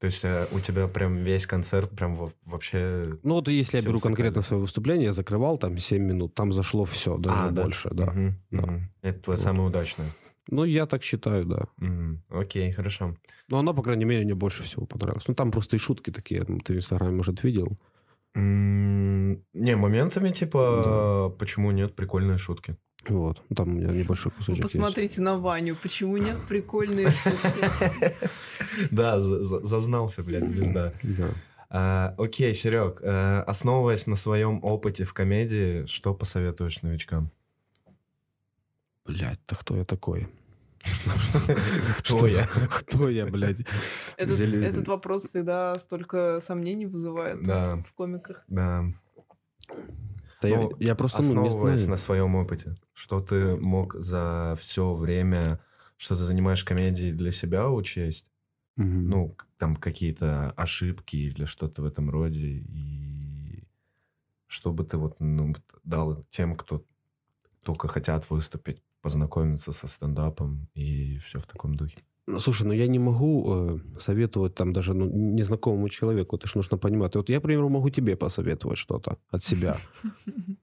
То есть э, у тебя прям весь концерт прям во- вообще... Ну, вот если я беру конкретно свое выступление, я закрывал там 7 минут, там зашло все, даже А, да. больше, да. Мгм, да. мгм. Это твое Вот. самое удачное. Ну, я так считаю, да. Мгм. Окей, хорошо. Но оно, по крайней мере, мне больше всего понравилось. Ну, там просто и шутки такие, ты в Инстаграме, может, видел. М, Не, моментами, типа, Да. почему нет, прикольные шутки. Вот. Там у меня небольшой Вы кусочек есть. посмотрите на Ваню. Почему нет прикольные? Да, за- за- зазнался, блядь, звезда. Да. А, Окей, Серег, э, основываясь на своем опыте в комедии, что посоветуешь новичкам? Блядь, да кто я такой? Кто я? Кто я, блядь? Этот, вопрос всегда столько сомнений вызывает Да. в комиках. Да. Я, Ну, я просто, ну, не Основываясь на своем опыте, что ты мог за все время, что ты занимаешь комедией для себя учесть? Мгм. Ну, там какие-то ошибки или что-то в этом роде, и чтобы ты вот ну, дал тем, кто только хотят выступить, познакомиться со стендапом и все в таком духе. Ну, Слушай, ну я не могу э, советовать там даже ну, незнакомому человеку, это ж нужно понимать. Вот я, к примеру, могу тебе посоветовать что-то от себя.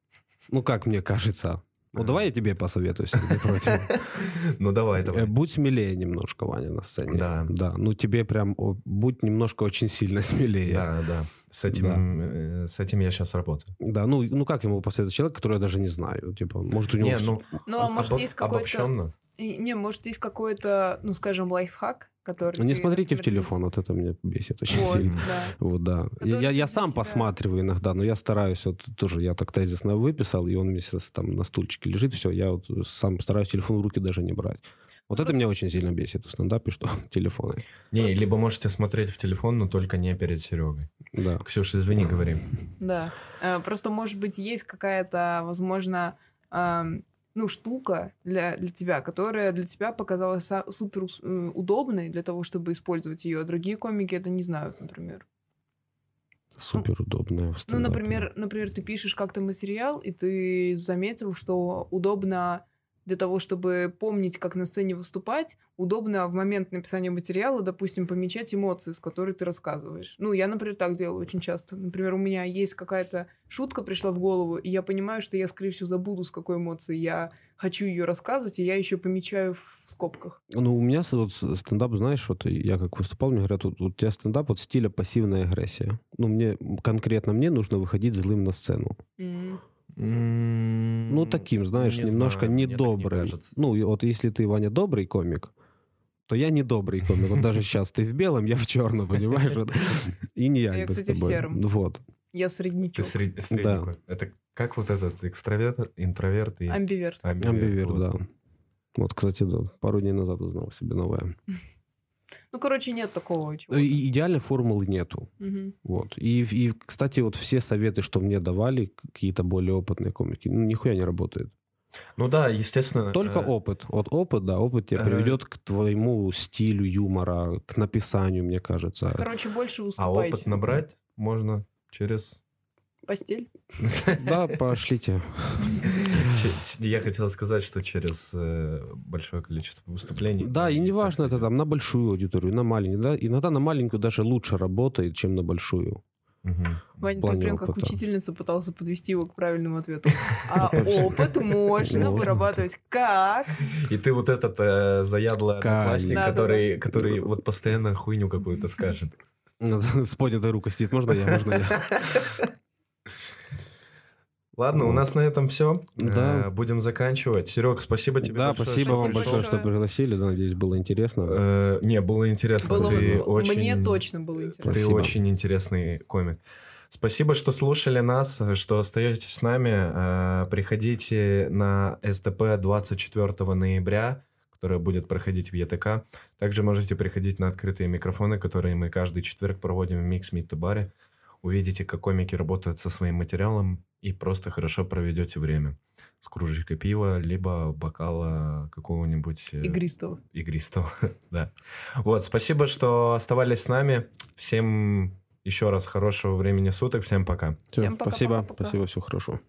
Ну, как мне кажется. Ну, давай я тебе посоветую, если ты не против. Ну, давай, Э, давай. Будь смелее немножко, Ваня, на сцене. Да. Да, ну тебе прям, будь немножко очень сильно смелее. Да, да. С этим, Да. э, с этим я сейчас работаю. Да, ну, ну как могу посоветовать человека, которого я даже не знаю? Типа, может, у него... Не, ну, Ну, а может, есть какой-то... обобщенно. Не, может, есть какой-то, ну, скажем, лайфхак, который... Не ты, смотрите в телефон, вот это меня бесит очень Вот, сильно. да. Вот, да. Который Я, я сам себя- посматриваю иногда, но я стараюсь, вот тоже я так тезисно выписал, и он мне сейчас там на стульчике лежит, все, я вот сам стараюсь телефон в руки даже не брать. Вот Ну, это меня очень сильно бесит в стендапе, что телефоны. Не, либо можете смотреть в телефон, но только не перед Серегой. Да. Ксюша, извини, говори. Да. Э, Просто, может быть, есть какая-то, возможно, ну, штука для, для тебя, которая для тебя показалась супер удобной для того, чтобы использовать ее, другие комики это не знают, например. Супер удобная Ну, например, например, ты пишешь как-то материал, и ты заметил, что удобно для того, чтобы помнить, как на сцене выступать, удобно в момент написания материала, допустим, помечать эмоции, с которой ты рассказываешь. Ну, я, например, так делаю очень часто. Например, у меня есть какая-то шутка пришла в голову, и я понимаю, что я, скорее всего, забуду, с какой эмоцией я хочу ее рассказывать, и я еще помечаю в скобках. Ну, у меня вот стендап, знаешь, вот я как выступал, мне говорят, вот, у тебя стендап вот стиля пассивная агрессия. Ну, мне, конкретно мне нужно выходить злым на сцену. М. Ну, таким, знаешь, Не немножко знаю, не недобрым. кажется. ну, и вот если ты, Ваня, добрый комик, то я не добрый комик. Вот даже сейчас ты в белом, я в черном, понимаешь? Вот. И не я, Я, бы с кстати, в тобой. сером. Вот. Я Ты среднячок. сред- средний. Это как вот этот экстраверт, интроверт и Амбиверт. Амбивер, вот. да. Вот, кстати, да, пару дней назад узнал себе новое. Ну, короче, нет такого чего. И идеальной формулы нету. Мгм. Вот. И, и, кстати, вот все советы, что мне давали какие-то более опытные комики, ну, нихуя не работает. Ну да, естественно. Только э, опыт. Вот опыт, да, опыт тебя Э. приведет к твоему стилю юмора, к написанию, мне кажется. Короче, больше А выступайте. опыт набрать можно через... Постель. Да, пошлите. Я хотел сказать, что через э, большое количество выступлений. Да, и не важно это там на большую аудиторию, на маленькую. Да? Иногда на маленькую даже лучше работает, чем на большую. Мгм. Ваня, ты прям как опыта. учительница пытался подвести его к правильному ответу. А опыт можно вырабатывать как? И ты вот этот э, заядлый одноклассник, который, который вот постоянно хуйню какую-то скажет. С поднятой рукой сидит. Можно я, можно я? Ладно, у Вот. нас на этом все. Да. Будем заканчивать. Серег, спасибо тебе Да, большое, спасибо вам Спасибо большое, что большое. пригласили. Да, надеюсь, было интересно. Э, Не, было интересно. Было ты бы- очень... Мне точно было интересно. Ты Спасибо. очень интересный комик. Спасибо, что слушали нас, что остаетесь с нами. Э, Приходите на СТП 24 ноября, которая будет проходить в ЕТК. Также можете приходить на открытые микрофоны, которые мы каждый четверг проводим в Микс Мит Баре. Увидите, как комики работают со своим материалом и просто хорошо проведете время. С кружечкой пива, либо бокала какого-нибудь... э, Игристого. игристого, да. Вот, спасибо, что оставались с нами. Всем еще раз хорошего времени суток. Всем пока. Всё, Всем пока, спасибо, пока, пока. спасибо, все хорошо.